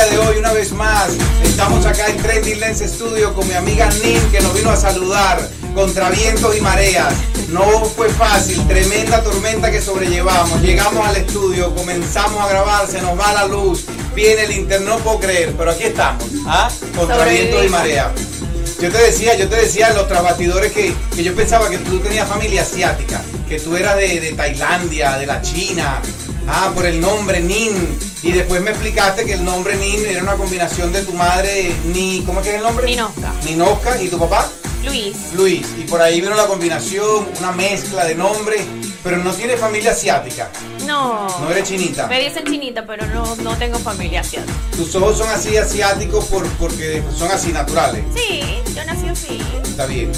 día de hoy una vez más. Estamos acá en Trending Lens Studio con mi amiga Nin que nos vino a saludar contra vientos y mareas. No fue fácil, tremenda tormenta que sobrellevamos. Llegamos al estudio, comenzamos a grabar, se nos va la luz, viene el internet, no puedo creer, pero aquí estamos, ¿ah? Contra vientos y mareas. Yo te decía, yo te decía los trasbatidores que, que yo pensaba que tú tenías familia asiática, que tú eras de, de Tailandia, de la China, ah, por el nombre Nin. Y después me explicaste que el nombre Nin era una combinación de tu madre, Ni, ¿cómo es que es el nombre? Ninoska. Ninoska, ¿y tu papá? Luis. Luis. Y por ahí vino la combinación, una mezcla de nombres, pero no tiene familia asiática. No. No eres chinita. Me dicen chinita, pero no, no tengo familia asiática. Tus ojos son así asiáticos por, porque son así naturales. Sí, yo nací así. Está bien.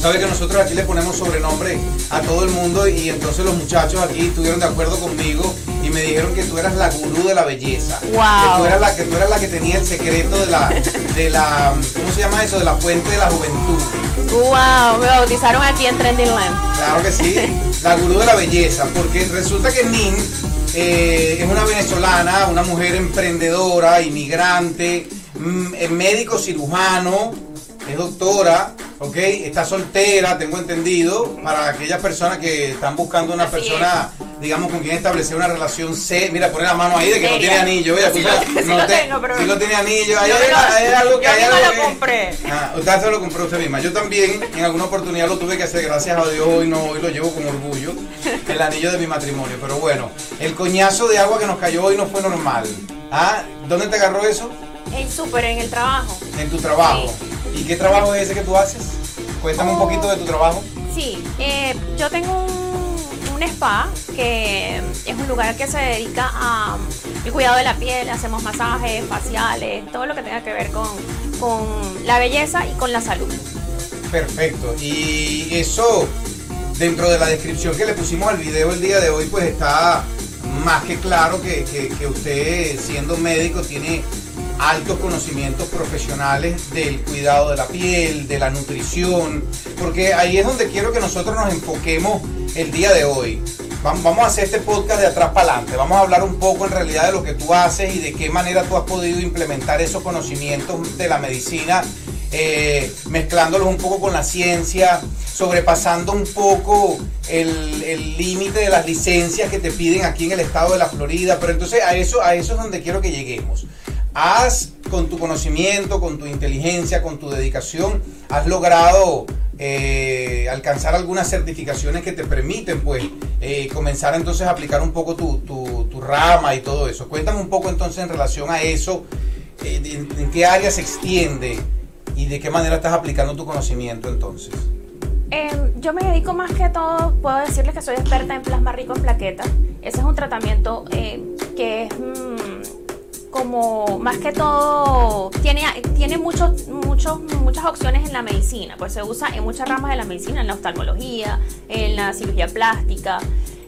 Sabes que nosotros aquí le ponemos sobrenombre a todo el mundo y entonces los muchachos aquí estuvieron de acuerdo conmigo y me dijeron que tú eras la gurú de la belleza. Wow. Que tú eras la que tú eras la que tenía el secreto de la de la ¿cómo se llama eso? De la fuente de la juventud. Wow, me bautizaron aquí en Trending Land. Claro que sí, la gurú de la belleza, porque resulta que Nin eh, es una venezolana, una mujer emprendedora, inmigrante, mm, eh, médico cirujano, es doctora, ¿ok? Está soltera, tengo entendido, para aquellas personas que están buscando una Así persona, digamos, con quien establecer una relación C. Mira, pone la mano ahí de que no Seria. tiene anillo, mira, Sí no lo te- tengo, pero- sí lo tiene anillo, ahí hay, hay algo que yo hay algo lo que- compré. Ah, usted se lo compró usted misma. Yo también en alguna oportunidad lo tuve que hacer, gracias a Dios, hoy no, hoy lo llevo con orgullo, el anillo de mi matrimonio. Pero bueno, el coñazo de agua que nos cayó hoy no fue normal. Ah, ¿dónde te agarró eso? En súper, en el trabajo. En tu trabajo. ¿Y qué trabajo es ese que tú haces? Cuéntame un Oh. poquito de tu trabajo. Sí, eh, yo tengo un, un spa que es un lugar que se dedica a el cuidado de la piel, hacemos masajes, faciales, todo lo que tenga que ver con, con la belleza y con la salud. Perfecto. Y eso, dentro de la descripción que le pusimos al video el día de hoy, pues está más que claro que, que- que usted, siendo médico, tiene altos conocimientos profesionales del cuidado de la piel, de la nutrición, porque ahí es donde quiero que nosotros nos enfoquemos el día de hoy. Vam- Vamos a hacer este podcast de atrás para adelante. Vamos a hablar un poco en realidad de lo que tú haces y de qué manera tú has podido implementar esos conocimientos de la medicina eh, mezclándolos un poco con la ciencia, sobrepasando un poco el límite de las licencias que te piden aquí en el estado de la Florida. Pero entonces a eso, a eso es donde quiero que lleguemos. Has, con tu conocimiento, con tu inteligencia, con tu dedicación, has logrado eh, alcanzar algunas certificaciones que te permiten, pues, eh, comenzar entonces a aplicar un poco tu, tu- tu rama y todo eso. Cuéntame un poco entonces en relación a eso, eh, en, qué área se extiende y de qué manera estás aplicando tu conocimiento entonces. Eh, yo me dedico más que todo, puedo decirles que soy experta en plasma rico en plaquetas. Ese es un tratamiento que es mm, como más que todo, tiene, tiene muchos, muchos, muchas opciones en la medicina, pues se usa en muchas ramas de la medicina, en la oftalmología, en la cirugía plástica.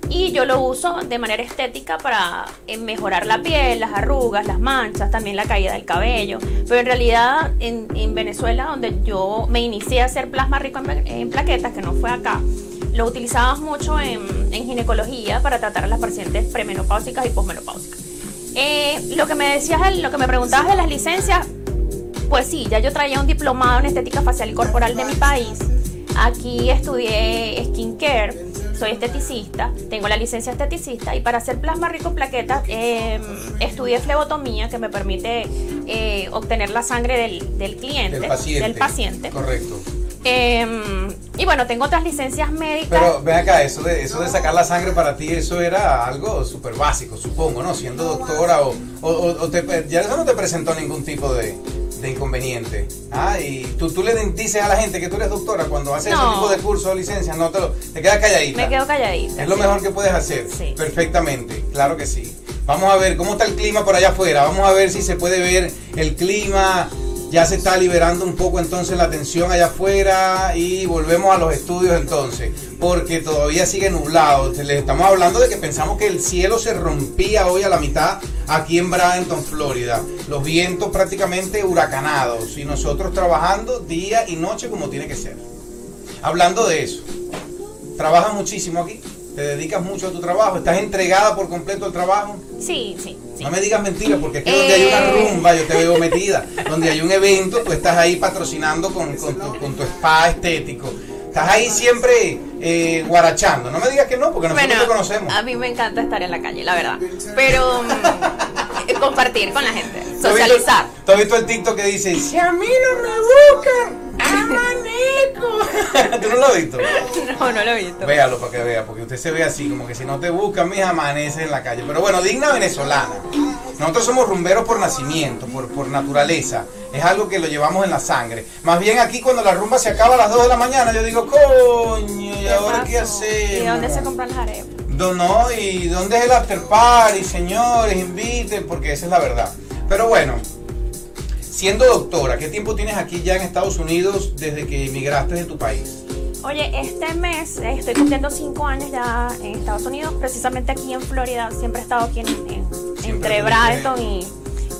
Y yo lo uso de manera estética para eh, mejorar la piel, las arrugas, las manchas, también la caída del cabello. Pero en realidad en, en Venezuela, donde yo me inicié a hacer plasma rico en, plaquetas, que no fue acá, lo utilizamos mucho en, en ginecología para tratar a las pacientes premenopáusicas y posmenopáusicas. Eh, lo que me decías, lo que me preguntabas de las licencias, pues sí, ya yo traía un diplomado en estética facial y corporal de mi país. Aquí estudié skincare, soy esteticista, tengo la licencia esteticista y para hacer plasma rico en plaquetas eh, estudié flebotomía que me permite eh, obtener la sangre del, del cliente, Del paciente. del paciente. Correcto. Eh, y bueno, tengo otras licencias médicas. Pero ven acá, eso de, eso de sacar la sangre para ti, eso era algo súper básico, supongo, ¿no? Siendo doctora o, o- o- o te- ya eso no te presentó ningún tipo de, de inconveniente. Ah, y tú, tú le dices a la gente que tú eres doctora cuando haces ese No. tipo de curso o licencia, no te, lo, te quedas calladita. me quedo calladita. Es lo mejor que puedes hacer. Sí. Perfectamente, claro que sí. Vamos a ver cómo está el clima por allá afuera. Vamos a ver si se puede ver el clima. Ya se está liberando un poco entonces la tensión allá afuera y volvemos a los estudios entonces, porque todavía sigue nublado. Les estamos hablando de que pensamos que el cielo se rompía hoy a la mitad aquí en Bradenton, Florida. Los vientos prácticamente huracanados y nosotros trabajando día y noche como tiene que ser. Hablando de eso, ¿trabaja muchísimo aquí? ¿Te dedicas mucho a tu trabajo? ¿Estás entregada por completo al trabajo? Sí, sí, sí. No me digas mentiras, porque es que donde hay una Eh. rumba yo te veo metida. Donde hay un evento, tú estás ahí patrocinando con, con tu, con tu spa estético. Estás ahí siempre eh, guarachando. No me digas que no, porque nosotros Bueno, te conocemos. a mí me encanta estar en la calle, la verdad. Pero mm, compartir con la gente, ¿Tú has visto- socializar. ¿Tú has visto el TikTok que dice, si a mí no me buscan, ¿Tú no lo has visto? No, no lo he visto. Véalo para que vea, porque usted se ve así, como que si no te buscan, mija, amanece en la calle. Pero bueno, digna venezolana. Nosotros somos rumberos por nacimiento, por, por naturaleza. Es algo que lo llevamos en la sangre. Más bien aquí cuando la rumba se acaba a las 2 de la mañana, yo digo, coño, ¿y ahora qué hacemos? ¿Y dónde se compran las arepas? No, no, ¿y dónde es el after party, señores? Inviten, porque esa es la verdad. Pero bueno, siendo doctora, ¿qué tiempo tienes aquí ya en Estados Unidos desde que emigraste de tu país? Oye, este mes eh, estoy cumpliendo cinco años ya en Estados Unidos, precisamente aquí en Florida. Siempre he estado aquí en, en- entre Bradenton y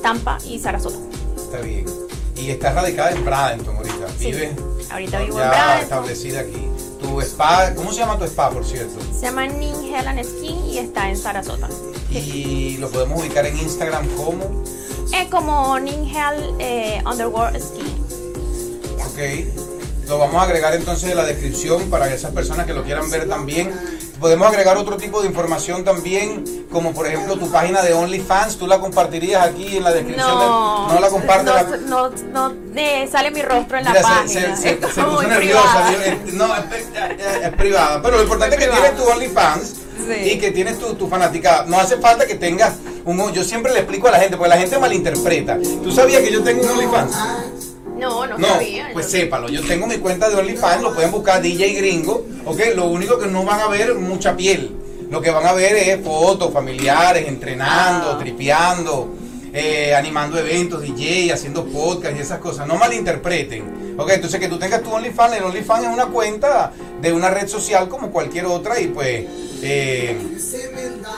Tampa y Sarasota. Está bien. Y estás radicada en Bradenton ahorita. Sí, ¿Vives? ahorita vivo en ya Bradenton. establecida aquí. Tu spa, ¿cómo se llama tu spa, por cierto? Se llama Ning Hell and Skin y está en Sarasota. Y lo podemos ubicar en Instagram como, Es como Hell eh, Underworld Skin. ok. Lo vamos a agregar entonces en la descripción para esas personas que lo quieran ver también. Podemos agregar otro tipo de información también, como por ejemplo tu página de OnlyFans. ¿Tú la compartirías aquí en la descripción? No, del- no la compartes. No, la- no, no, eh, sale mi rostro en la Mira, página. se, se- Es se puso nerviosa. eh, No, es, es- es privada. Pero lo importante es que tienes tu OnlyFans Sí. y que tienes tu, tu fanaticada. No hace falta que tengas un. Yo siempre le explico a la gente, porque la gente malinterpreta. ¿Tú sabías que yo tengo un OnlyFans? No, no, No, sabía. pues sépalo. Yo tengo mi cuenta de OnlyFans, lo pueden buscar DJ Gringo. Ok, lo único que no van a ver mucha piel. Lo que van a ver es fotos familiares, entrenando, Ah. tripeando, eh, animando eventos, DJ, haciendo podcast y esas cosas. No malinterpreten. Ok, entonces que tú tengas tu OnlyFans, el OnlyFans es una cuenta de una red social como cualquier otra y pues eh,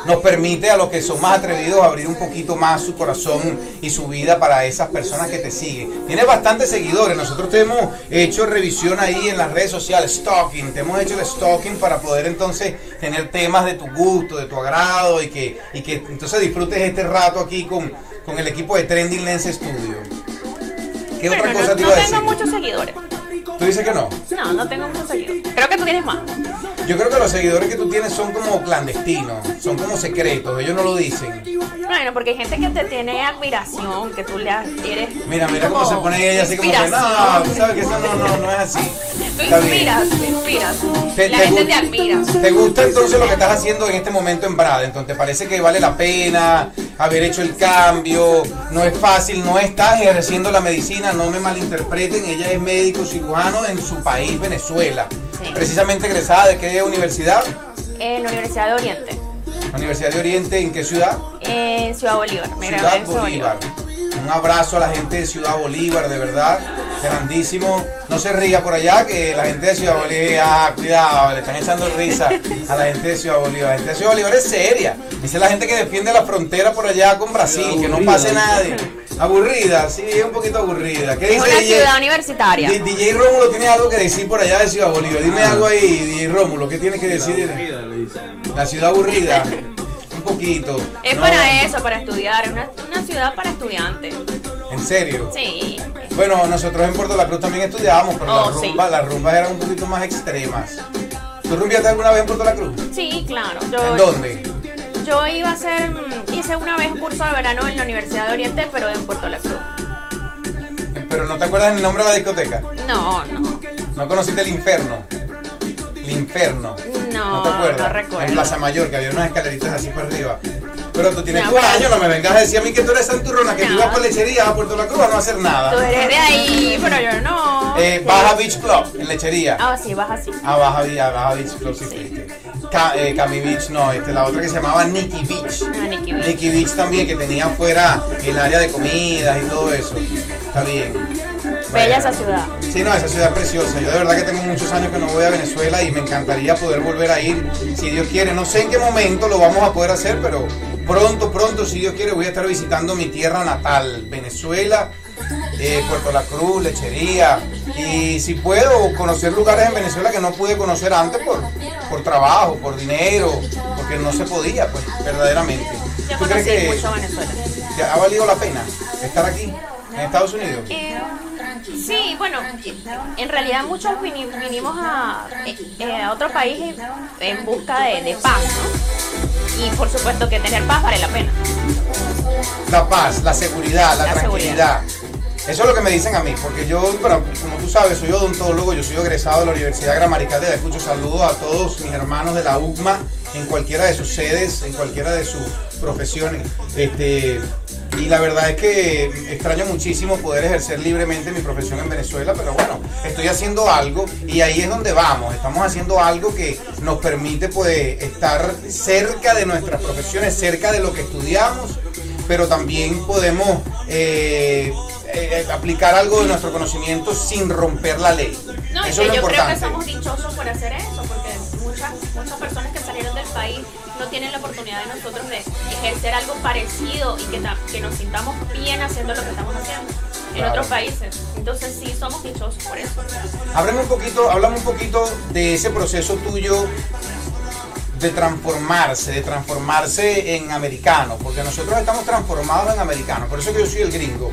nos permite a los que son más atrevidos abrir un poquito más su corazón y su vida para esas personas que te siguen. Tienes bastantes seguidores, nosotros te hemos hecho revisión ahí en las redes sociales, stalking, te hemos hecho el stalking para poder entonces tener temas de tu gusto, de tu agrado y que, y que entonces disfrutes este rato aquí con, con el equipo de Trending Lens Studio. ¿Qué otra no- cosa te no, iba a decir? tengo muchos seguidores. ¿Tú dices que no? No, no tengo muchos seguidores. Creo que tú tienes más. Yo creo que los seguidores que tú tienes son como clandestinos, son como secretos, ellos no lo dicen. Bueno, porque hay gente que te tiene admiración, que tú le eres. Mira, mira cómo se pone ella así como que no, sabes que eso no, no, no es así. Tú inspiras, tú inspiras. Te- La te gente te admira. ¿Te gusta entonces lo que estás haciendo en este momento en Bradenton? ¿Te parece que vale la pena haber hecho el cambio? No es fácil, no estás ejerciendo la medicina, no me malinterpreten, ella es médico cirujano en su país, Venezuela. Sí. Precisamente egresada de qué universidad? En la Universidad de Oriente, Universidad de Oriente, ¿en qué ciudad? en Ciudad Bolívar. Me Ciudad Bolívar. Un abrazo a la gente de Ciudad Bolívar, de verdad, grandísimo. No se ría por allá, que la gente de Ciudad Bolívar, ah, cuidado, le están echando risa a la gente de Ciudad Bolívar. La gente de Ciudad Bolívar es seria. Dice la gente que defiende la frontera por allá con Brasil, que no pase nadie. Aburrida, sí, es un poquito aburrida. ¿Qué Es dice una DJ? ciudad universitaria. D- DJ Rómulo tiene algo que decir por allá de Ciudad Bolívar. Dime algo ahí, DJ Rómulo, ¿qué tiene que decir? La ciudad aburrida. Poquito. Es No, para eso, para estudiar. Es una, una ciudad para estudiantes. ¿En serio? Sí. Bueno, nosotros en Puerto La Cruz también estudiábamos, pero Oh, las, sí. rumbas, las rumbas eran un poquito más extremas. ¿Tú rumbiaste alguna vez en Puerto La Cruz? Sí, claro. ¿En Yo, dónde? yo iba a hacer, hice una vez un curso de verano en la Universidad de Oriente, pero en Puerto La Cruz. Pero no te acuerdas el nombre de la discoteca. No, no. ¿No conociste el infierno? El infierno. No, te acuerdas? no recuerdo. En Plaza Mayor, que había unas escaleritas así para arriba. Pero tú tienes No, tu pero- año, no me vengas a decir a mí que tú eres santurrona, que tú No. ibas para lechería a Puerto La Cruz a no hacer Tú nada. eres de ahí, pero yo no. Eh, Baja Beach Club, en lechería. Ah, sí, vas así. Ah, Baja, Baja Beach Club, sí, fuiste. Ca, eh, Cami Beach, no, este, la otra que se llamaba Nicky Beach. Ah, Nicky Beach. Nicky Beach también, que tenía afuera el área de comidas y todo eso. Está bien. Bella esa ciudad. Sí, no, esa ciudad es preciosa. Yo de verdad que tengo muchos años que no voy a Venezuela y me encantaría poder volver a ir, si Dios quiere. No sé en qué momento lo vamos a poder hacer, pero pronto, pronto, si Dios quiere, voy a estar visitando mi tierra natal, Venezuela. eh, Puerto La Cruz, Lechería. Y si puedo conocer lugares en Venezuela que no pude conocer antes por, por trabajo, por dinero, porque no se podía, pues, verdaderamente. ¿Tú crees que Venezuela. ha valido la pena estar aquí, en Estados Unidos? Eh, sí, bueno, en realidad muchos vinimos a, eh, a otro país en busca de, paz, ¿no? Y por supuesto que tener paz vale la pena. La paz, la seguridad, la, tranquilidad. Eso es lo que me dicen a mí, porque yo, bueno, como tú sabes, soy odontólogo, yo soy egresado de la Universidad Gramarical de Ayacucho. Saludos a todos mis hermanos de la UGMA en cualquiera de sus sedes, en cualquiera de sus profesiones. Este, y la verdad es que extraño muchísimo poder ejercer libremente mi profesión en Venezuela, pero bueno, estoy haciendo algo y ahí es donde vamos. Estamos haciendo algo que nos permite pues, estar cerca de nuestras profesiones, cerca de lo que estudiamos, pero también podemos eh, eh, aplicar algo de nuestro conocimiento sin romper la ley. No, eso es lo yo creo que somos dichosos por hacer eso, porque muchas, muchas personas que salieron del país tienen la oportunidad de nosotros de ejercer algo parecido y que, que nos sintamos bien haciendo lo que estamos haciendo en otros países. Entonces sí somos dichosos por eso. Háblame un poquito, háblame un poquito de ese proceso tuyo de transformarse, de transformarse en americano, porque nosotros estamos transformados en americanos, por eso que yo soy el gringo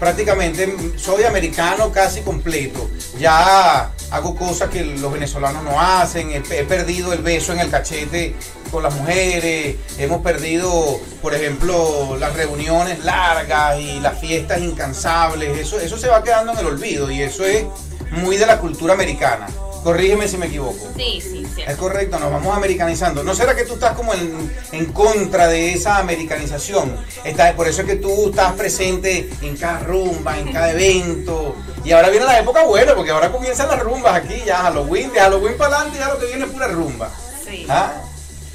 prácticamente soy americano casi completo. Ya hago cosas que los venezolanos no hacen, he, perdido el beso en el cachete con las mujeres, hemos perdido, por ejemplo, las reuniones largas y las fiestas incansables, eso, eso se va quedando en el olvido y eso es muy de la cultura americana. Corrígeme si me equivoco. Sí, sí, sí. Es correcto, nos vamos americanizando. ¿No será que tú estás como en, en contra de esa americanización? Está, por eso es que tú estás presente en cada rumba, en cada evento. Y ahora viene la época buena, porque ahora comienzan las rumbas aquí, ya Halloween, de Halloween para adelante, ya lo que viene es pura rumba. Sí. ¿Ah?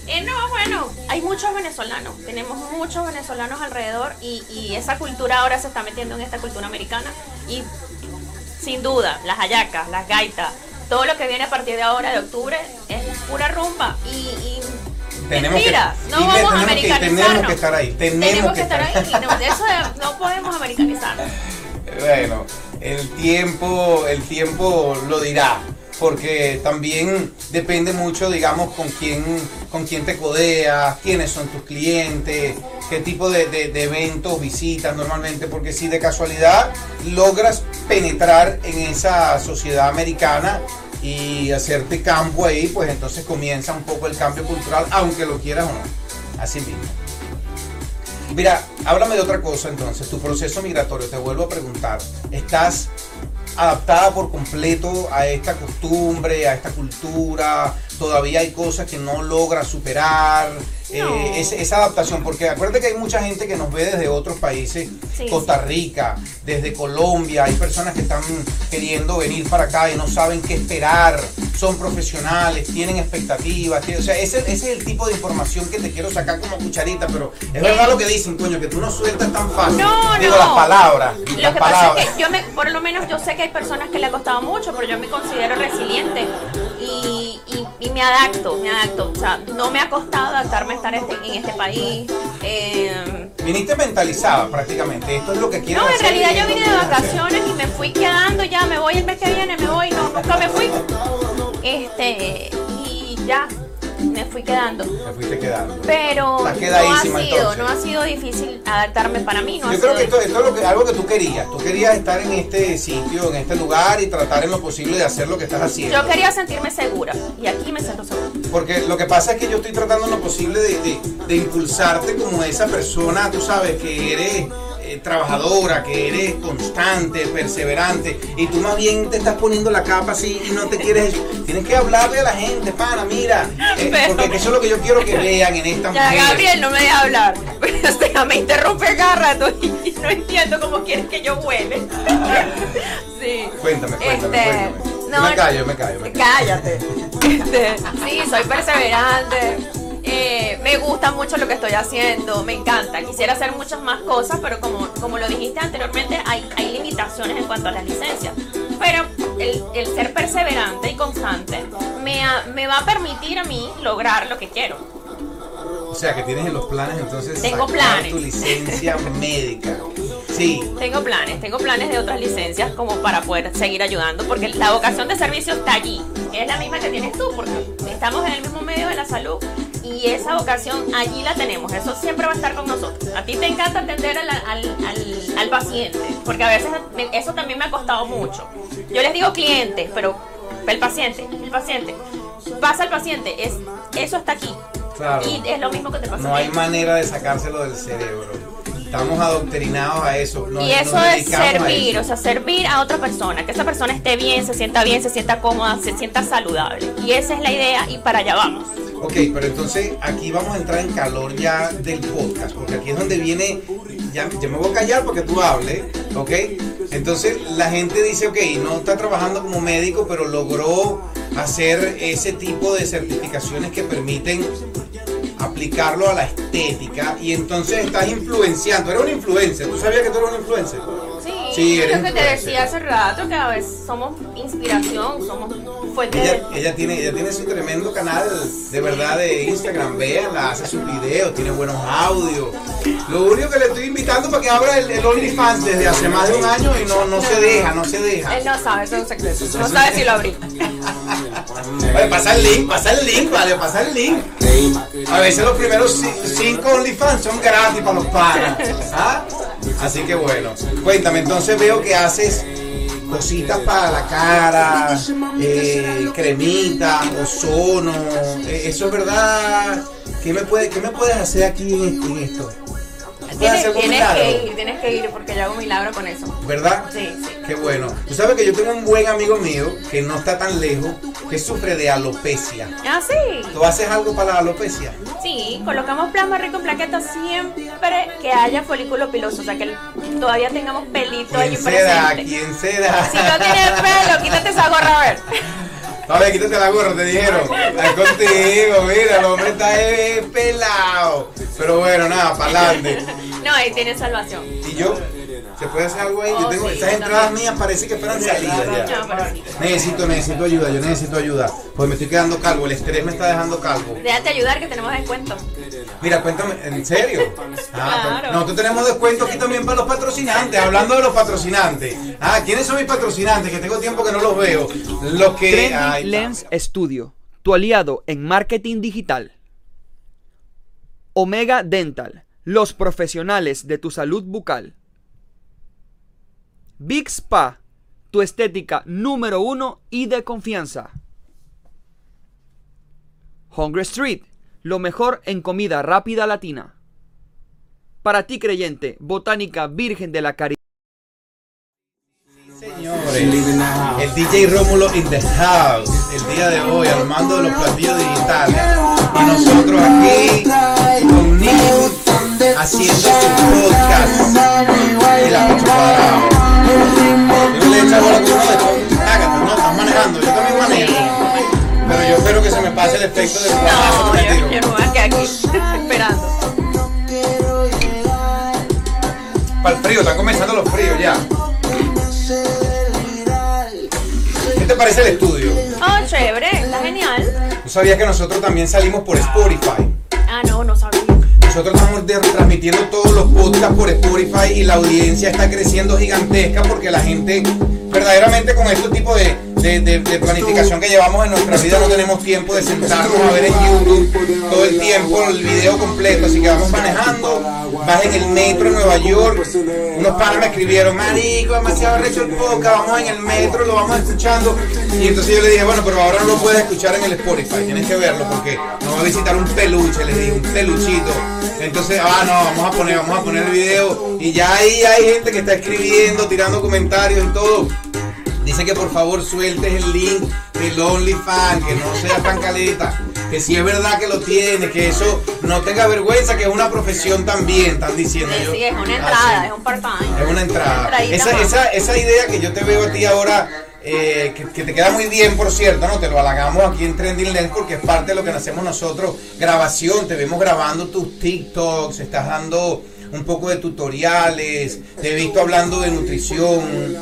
Eh, no, bueno, hay muchos venezolanos, tenemos muchos venezolanos alrededor y, y esa cultura ahora se está metiendo en esta cultura americana y sin duda, las hallacas, las gaitas, todo lo que viene a partir de ahora, de octubre, es pura rumba. Y, tenemos mentira, no vamos a americanizarnos. tenemos que estar ahí. Tenemos, que, estar, ahí. No, de eso no podemos americanizarnos. Bueno, el tiempo, el tiempo lo dirá porque también depende mucho, digamos, con quién, con quién te codeas, quiénes son tus clientes, qué tipo de, de, eventos visitas normalmente, porque si de casualidad logras penetrar en esa sociedad americana y hacerte campo ahí, pues entonces comienza un poco el cambio cultural, aunque lo quieras o no. Así mismo. Mira, háblame de otra cosa entonces, tu proceso migratorio, te vuelvo a preguntar, ¿estás adaptada por completo a esta costumbre, a esta cultura? ¿Todavía hay cosas que no logra superar? Eh, esa adaptación, porque acuérdate que hay mucha gente que nos ve desde otros países, Costa Rica, desde Colombia, hay personas que están queriendo venir para acá y no saben qué esperar, son profesionales, tienen expectativas, o sea, ese, es el tipo de información que te quiero sacar como cucharita, pero es verdad lo que dicen, coño, que tú no sueltas tan fácil. No, Digo, las palabras. Lo las que palabras. pasa es que yo me, por lo menos yo sé que hay personas que le ha costado mucho, pero yo me considero resiliente y, y, me adapto, me adapto, o sea, no me ha costado adaptarme a estar este, en este país. Eh, Viniste mentalizada prácticamente, esto es lo que quiero No, en realidad yo vine de vacaciones y me fui quedando ya, me voy el mes que viene, me voy, no, nunca me fui. Este, y ya, me fui quedando. Me fuiste quedando. Pero no ha sido, no ha sido difícil adaptarme para mí. Yo creo que esto, es lo que, algo que tú querías. Tú querías estar en este sitio, en este lugar y tratar en lo posible de hacer lo que estás haciendo. Yo quería sentirme segura y aquí me siento segura. Porque lo que pasa es que yo estoy tratando en lo posible de, de impulsarte como esa persona, tú sabes, que eres eh, trabajadora, que eres constante, perseverante, y tú más bien te estás poniendo la capa así y no te quieres. Tienes que hablarle a la gente, pana, mira. Eh, porque eso es lo que yo quiero que vean en esta ya, Gabriel, no me deja hablar. me interrumpe cada y no entiendo cómo quieres que yo vuele. sí. Cuéntame, cuéntame, este, No, me callo, me callo. Cállate. Este, sí, soy perseverante eh, me gusta mucho lo que estoy haciendo, me encanta. Quisiera hacer muchas más cosas, pero como, como lo dijiste anteriormente, hay, hay limitaciones en cuanto a las licencias. Pero el, el ser perseverante y constante me, me va a permitir a mí lograr lo que quiero. O sea que tienes en los planes entonces Tengo planes. tu licencia médica. Sí. Tengo planes, tengo planes de otras licencias como para poder seguir ayudando, porque la vocación de servicio está allí, es la misma que tienes tú, porque estamos en el mismo medio de la salud y esa vocación allí la tenemos, eso siempre va a estar con nosotros. A ti te encanta atender al, al- al- al paciente, porque a veces eso también me ha costado mucho. Yo les digo clientes, pero el paciente, el paciente, pasa el paciente, es, eso está aquí. Claro. Y es lo mismo que te pasa No hay manera de sacárselo del cerebro. Estamos adoctrinados a eso. Nos- Y eso es servir, eso. o sea, servir a otra persona, que esa persona esté bien, se sienta bien, se sienta cómoda, se sienta saludable. Y esa es la idea y para allá vamos. Ok, pero entonces aquí vamos a entrar en calor ya del podcast, porque aquí es donde viene, ya, ya me voy a callar porque tú hables, ok. Entonces la gente dice, ok, no está trabajando como médico, pero logró hacer ese tipo de certificaciones que permiten aplicarlo a la estética y entonces estás influenciando, eres un influencer, ¿tú sabías que tú eres un influencer? Sí, Sí, eres lo que te decía hace rato, que a veces somos inspiración, somos fuente Ella, de... ella tiene, ella tiene su tremendo canal de verdad de Instagram, véanla, hace sus videos, tiene buenos audios. Lo único que le estoy invitando para que abra el, el OnlyFans desde hace más de un año y no, no se deja, no se deja. Él no sabe, eso es un secreto. No sabe si lo abrí. Vale, pasa el link, pasa el link, vale, pasa el link. A veces los primeros ci- cinco OnlyFans son gratis para los panas. ¿ah? Así que bueno, cuéntame, entonces veo que haces cositas para la cara, eh, cremita, ozono, eh, eso es verdad. ¿Qué me, puede, ¿Qué me puedes hacer aquí en, esto- Tienes, que ir, tienes que ir porque yo hago milagro con eso. ¿Verdad? Sí, sí. Qué bueno. Tú sabes que yo tengo un buen amigo mío que no está tan lejos, que sufre de alopecia. Ah, sí. ¿Tú haces algo para la alopecia? Sí, colocamos plasma rico en plaquetas siempre que haya folículo piloso, o sea que todavía tengamos pelito allí presente. ¿Quién se da? Si no tienes pelo, quítate esa gorra a ver. A ver, quítate la gorra, te dijeron. Es contigo, mira, el hombre está eh, pelado. Pero bueno, nada, para adelante. No, ahí tienes salvación. ¿Y yo? ¿Se puede hacer algo ahí? Yo Oh, tengo, sí, esas yo entradas también. mías parece que fueran salidas ya. Necesito, necesito ayuda, yo necesito ayuda. Pues me estoy quedando calvo, el estrés me está dejando calvo. Déjate ayudar que tenemos descuento. Mira, cuéntame, ¿en serio? Ah, Claro. pues, nosotros tenemos descuento aquí también para los patrocinantes. Hablando de los patrocinantes. Ah, ¿quiénes son mis patrocinantes? Que tengo tiempo que no los veo. Los que. Está. Lens Studio, tu aliado en marketing digital. Omega Dental, los profesionales de tu salud bucal. Big Spa, tu estética número uno y de confianza. Hungry Street, lo mejor en comida rápida latina. Para ti creyente, Botánica Virgen de la Caridad. Señores, el DJ Rómulo in the house. El día de hoy, al mando de los platillos digitales. Y nosotros aquí con Nick haciendo su podcast. Y la Cuadrado. Yo le echo bola con uno de. Hágate, no, estás manejando. Yo también manejo. Pero yo espero que se me pase el efecto del guanazo No, que me yo, tiro. yo no voy a quedar aquí esperando. Para el frío, están comenzando los fríos ya. ¿Qué te parece el estudio? Oh, chévere, está genial. ¿Tú sabías que nosotros también salimos por Spotify? Ah, no, no sabía. Nosotros estamos de- transmitiendo todos los podcasts por Spotify y la audiencia está creciendo gigantesca porque la gente, verdaderamente con este tipo de, de- planificación que llevamos en nuestra vida, no tenemos tiempo de sentarnos a ver en YouTube todo el tiempo el video completo. Así que vamos manejando, vas en el metro en Nueva York. Unos padres me escribieron, Marico, demasiado recho el podcast, vamos en el metro, lo vamos escuchando. Y entonces yo le dije, bueno, pero ahora no lo puedes escuchar en el Spotify, tienes que verlo porque nos va a visitar un peluche, le dije, un peluchito. Entonces, ah, no, vamos a poner, vamos a poner el video. Y ya ahí hay gente que está escribiendo, tirando comentarios y todo. Dice que por favor sueltes el link del OnlyFans, que no sea tan caleta, que si es verdad que lo tiene, que eso no tenga vergüenza, que es una profesión también, están diciendo Sí, yo. sí, es una Ah, entrada, sí. es un part-time. Es una entrada. Esa, esa, esa idea que yo te veo a ti ahora, eh, que, que te queda muy bien, por cierto, ¿no? Te lo halagamos aquí en Trending Lens porque es parte de lo que hacemos nosotros. Grabación, te vemos grabando tus TikToks, estás dando un poco de tutoriales, te he visto hablando de nutrición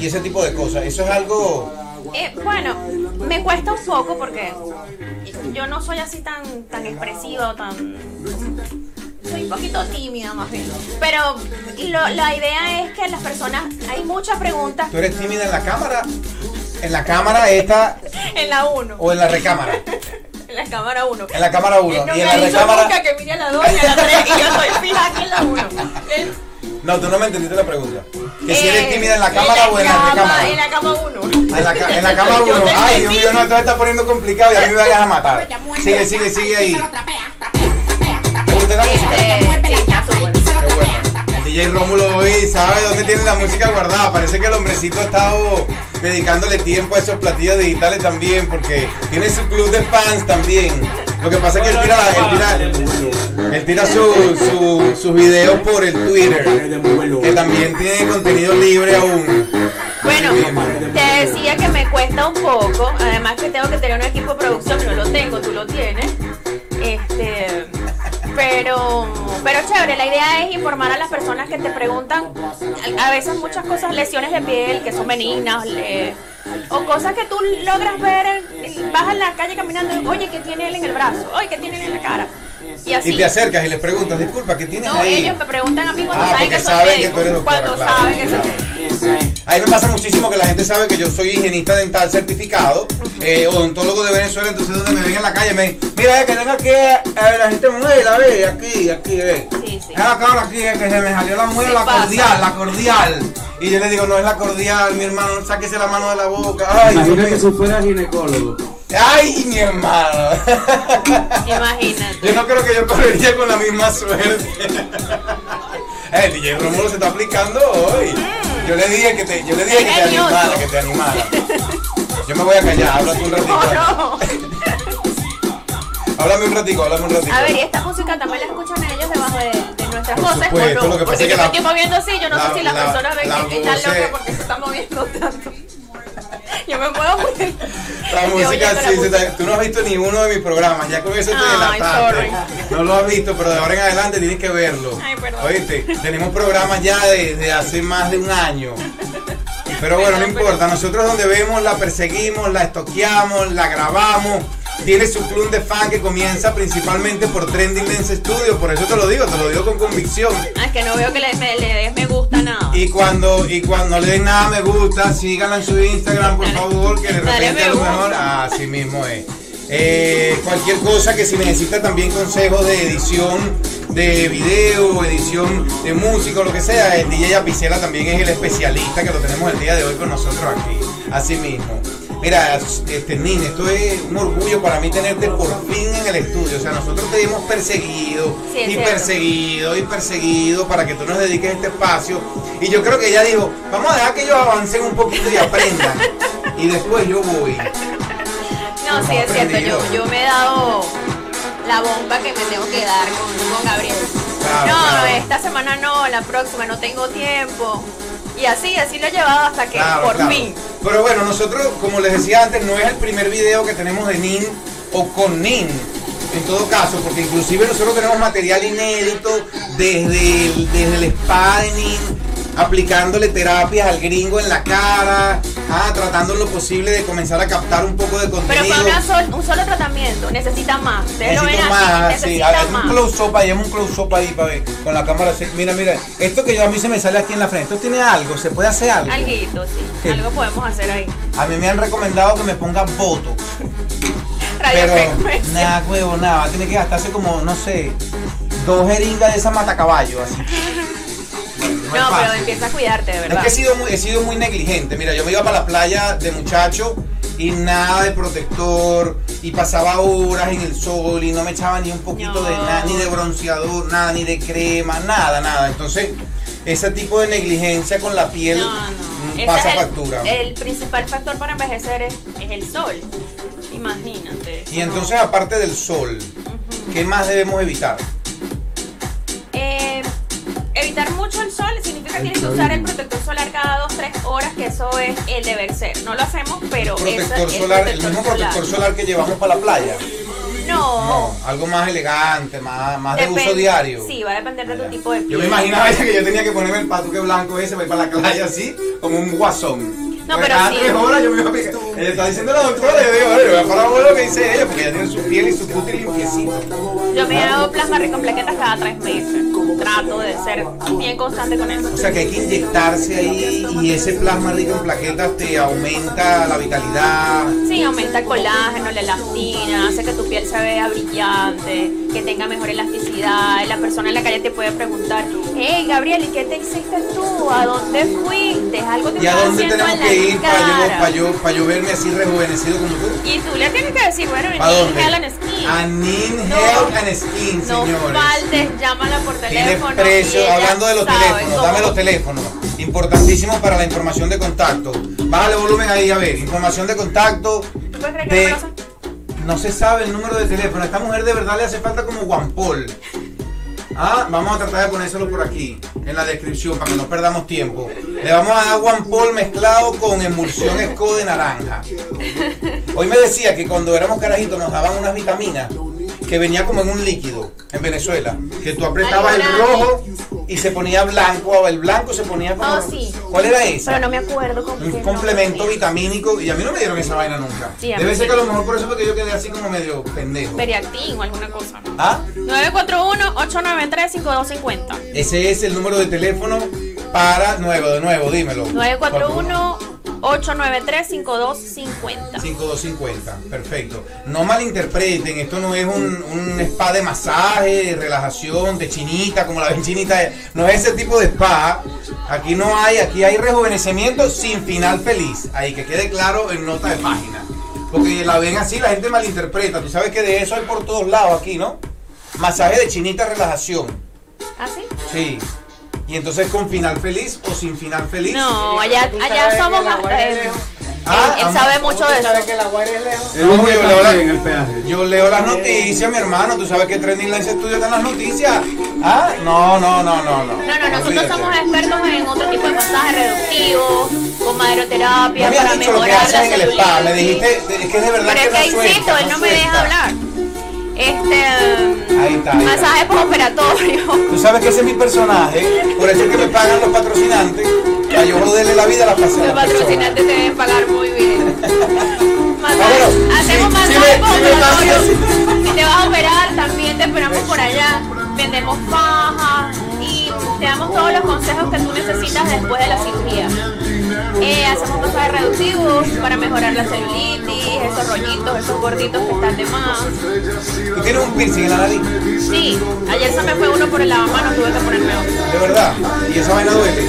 y ese tipo de cosas. Eso es algo... Eh, bueno, me cuesta un poco porque yo no soy así tan, tan expresiva o tan. Soy un poquito tímida más bien. Pero lo- la idea es que las personas. Hay muchas preguntas ¿Tú eres tímida en la cámara? ¿En la cámara esta en la 1. o en la recámara? En la cámara 1. En la cámara 1. Él no Y en la recámara. que mire a la 2 y a la 3 y yo estoy fija aquí en la 1. No, tú no me entendiste la pregunta. Que si eres tímida en la cámara o en la cama- recámara. En la cama 1. En la, ca- en la cama Yo 1. te Ay, Dios mío, no, se está poniendo complicado y a mí me vayas a matar. Sigue, sigue, sigue ahí. ¿Te gusta la música? DJ Rómulo hoy sabe dónde tiene la música guardada. Parece que el hombrecito ha estado dedicándole tiempo a esos platillos digitales también, porque tiene su club de fans también. Lo que pasa es que él tira, él tira, él tira su- su- sus videos por el Twitter, que también tiene contenido libre aún. Bueno, te decía que me cuesta un poco, además que tengo que tener un equipo de producción, no lo tengo, tú lo tienes. Este, pero, pero chévere, la idea es informar a las personas que te preguntan a veces muchas cosas, lesiones de piel que son benignas, o cosas que tú logras ver, en- vas a la calle caminando, oye, ¿qué tiene él en el brazo? Oye, ¿qué tiene él en la cara? Y así. Y te acercas y le preguntas, disculpa, ¿qué tienes No, ahí? ellos me preguntan a mí cuando Ah, saben que soy saben que médico, tú eres doctora, cuando claro. saben que soy A mí me pasa muchísimo que la gente sabe que yo soy higienista dental certificado, eh, odontólogo de Venezuela, entonces donde me ven en la calle me dicen, mira, eh, que tengo aquí, eh, la gente muela, ve, aquí, aquí, ve. Sí, sí. Es la cara aquí, eh, que se me salió la muela, Sí la pasa. cordial, la cordial. Y yo le digo, no es la cordial, mi hermano, sáquese la mano de la boca. Ay, Imagina que si fuera ginecólogo. Ay, mi hermano. Imagínate. Yo no creo que yo correría con la misma suerte. Eh, El DJ Romulo se está aplicando hoy. Yo le dije que te, yo le dije que te animara, que te animara. Yo me voy a callar, habla tú un ratito. No, no. Háblame un ratico, háblame un ratito. A ver, y esta música también la escuchan ellos debajo de, de nuestras Por voces. supuesto, ¿o no? lo que pasa porque es que yo la- me estoy moviendo así, yo no la- sé si las la- personas ven que están locas porque se están moviendo tanto. Yo me muevo muy bien. La música la sí, música. está- tú no has visto ninguno de mis programas, ya con eso te delataste. No lo has visto, pero de ahora en adelante tienes que verlo. Ay, perdón. Oíste, tenemos programas ya desde hace más de un año. Pero bueno, no importa, nosotros donde vemos la perseguimos, la estoqueamos, la grabamos. Tiene su club de fan que comienza principalmente por Trending Lens Studio, por eso te lo digo, te lo digo con convicción. Ah, es que no veo que le, me, le des me gusta nada. Y cuando, y cuando le den nada me gusta, síganla en su Instagram, por favor, que de repente a lo mejor, así mismo es. Eh, cualquier cosa que si necesita también consejos de edición de video, edición de música, o lo que sea, el DJ Apicela también es el especialista que lo tenemos el día de hoy con nosotros aquí. Así mismo. Mira, este Nin, esto es un orgullo para mí tenerte por fin en el estudio. O sea, nosotros te hemos perseguido Sí, y cierto. perseguido y perseguido para que tú nos dediques este espacio. Y yo creo que ella dijo, vamos a dejar que ellos avancen un poquito y aprendan. y después yo voy. No, sí, es cierto. Yo, yo me he dado la bomba que me tengo que dar con, con Gabriel. Claro, no, claro. esta semana no, la próxima no tengo tiempo. Y así, así lo he llevado hasta que Claro, por claro. fin. Pero bueno, nosotros, como les decía antes, no es el primer video que tenemos de Nin o con Nin. En todo caso, porque inclusive nosotros tenemos material inédito desde el, desde el spa de Nin, aplicándole terapias al gringo en la cara, ah, tratando lo posible de comenzar a captar un poco de Pero contenido. una sol- un solo tratamiento, necesita más. Ustedes lo ven así, más, sí, a ver, un close-up ahí, un close-up ahí para ver, con la cámara así. Mira, mira, esto que yo a mí se me sale aquí en la frente, esto tiene algo, se puede hacer algo. Alguito, sí. Sí. Algo podemos hacer ahí. A mí me han recomendado que me ponga voto. Pero nada, huevo, nada. Tiene que gastarse como, no sé, dos jeringas de esa matacaballo, así. Es No, pero empieza a cuidarte, de Es verdad. que he sido, muy, he sido muy negligente. Mira, yo me iba para la playa de muchacho y nada de protector y pasaba horas en el sol y no me echaba ni un poquito de nada, ni de bronceador, nada, ni de crema, nada, nada. Entonces, ese tipo de negligencia con la piel No, no. mm, pasa es el, factura. el principal factor para envejecer es, es el sol. Imagínate. Y entonces, aparte del sol, ¿qué más debemos evitar? Eh, evitar mucho el sol significa que tienes que usar el protector solar cada 2-3 horas, que eso es el deber ser. No lo hacemos, pero Protector solar, el protector mismo protector solar que llevamos para la playa. No. No, algo más elegante, más, más de Depende- uso diario. Sí, va a depender de tu tipo de piel. Yo me imaginaba que yo tenía que ponerme el patuque blanco ese para ir para la playa así, como un guasón. No, Porque pero cada sí. tres horas yo me iba a Ella está diciendo la doctora, yo digo, "Oye, voy a parar lo que dice ella, porque ella tiene su piel y su cutis limpiecito. Yo me hago plasma rico en plaquetas cada tres meses. Trato de ser bien constante con eso. O sea que hay que inyectarse ahí y ese plasma rico en plaquetas te aumenta la vitalidad. Sí, aumenta el colágeno, la elastina, hace que tu piel se vea brillante, que tenga mejor elasticidad. La persona en la calle te puede preguntar, hey Gabriel, ¿y qué te hiciste tú? ¿A dónde fuiste? ¿Algo te ¿Y a dónde tenemos que ir para yo, cara?" para, yo, para yo verme así rejuvenecido como tú? Y tú le tienes que decir, bueno, ¿Para vení, dónde? Helen Skin. A Nin No. Health and Skin, No señores. faltes, llámala por teléfono. precio, hablando de los teléfonos, cómo- dame los teléfonos. Importantísimo para la información de contacto. Bájale volumen ahí, a ver. Información de contacto. ¿Tú puedes creer que de- no? No se sabe el número de teléfono. A esta mujer de verdad le hace falta como guampol. Ah, vamos a tratar de ponérselo por aquí, en la descripción, para que no perdamos tiempo. Le vamos a dar guampol mezclado con emulsión esco de naranja. Hoy me decía que cuando éramos carajitos nos daban unas vitaminas que venía como en un líquido en Venezuela, que tú apretabas el rojo y se ponía blanco, o el blanco se ponía como... Oh, sí. ¿Cuál era esa? Pero no me acuerdo cómo un complemento vitamínico y a mí no me dieron esa vaina nunca. Sí, Debe ser sí. que a lo mejor por eso fue que yo quedé así como medio pendejo. Periactin o alguna cosa. ¿Ah? 941-893-5250. Ese es el número de teléfono para nuevo, de nuevo, dímelo. 941-893-5250. 5250, perfecto. No malinterpreten, esto no es un, un spa de masaje, de relajación, de chinita, como la ven chinita. No es ese tipo de spa. Aquí no hay, aquí hay rejuvenecimiento sin final feliz. Ahí que quede claro en nota de página. Porque la ven así, la gente malinterpreta. Tú sabes que de eso hay por todos lados aquí, ¿no? Masaje de chinita, relajación. ¿Ah, sí? Sí. Y entonces con final feliz o sin final feliz. No, allá, allá somos que es eh, lejos. Ah, él, él sabe mucho de ¿Tú sabes eso. que la Guaira es lejos? No, yo leo la- el. Yo leo las noticias, mi hermano. Tú sabes que Trending Lens Studio está en las noticias. Ah, no, no, no, no, no. No, no, nosotros somos expertos en otro tipo de masaje reductivo, con No maderoterapia para que mejorar la en el spa. Me dijiste es que es de verdad Pero es que que no insisto, suelta, él no me deja hablar. Este. Ahí está, ahí masaje postoperatorio. Tú sabes que ese es mi personaje. Por eso es que me pagan los patrocinantes. Para yo joderle la vida a la Los persona. patrocinantes te deben pagar muy bien. Masaje- bueno, hacemos sí, masaje sí postoperatorio. Si te vas a operar, también te esperamos por allá. Vendemos fajas y te damos todos los consejos que tú necesitas después de la cirugía. Eh, hacemos masajes reductivos para mejorar la celulitis, esos rollitos, esos gorditos que están de más. ¿Tú tienes un piercing en la nariz? Sí, ayer se me fue uno por el lavamanos, tuve que ponerme otro. De verdad. Y esa vaina duele.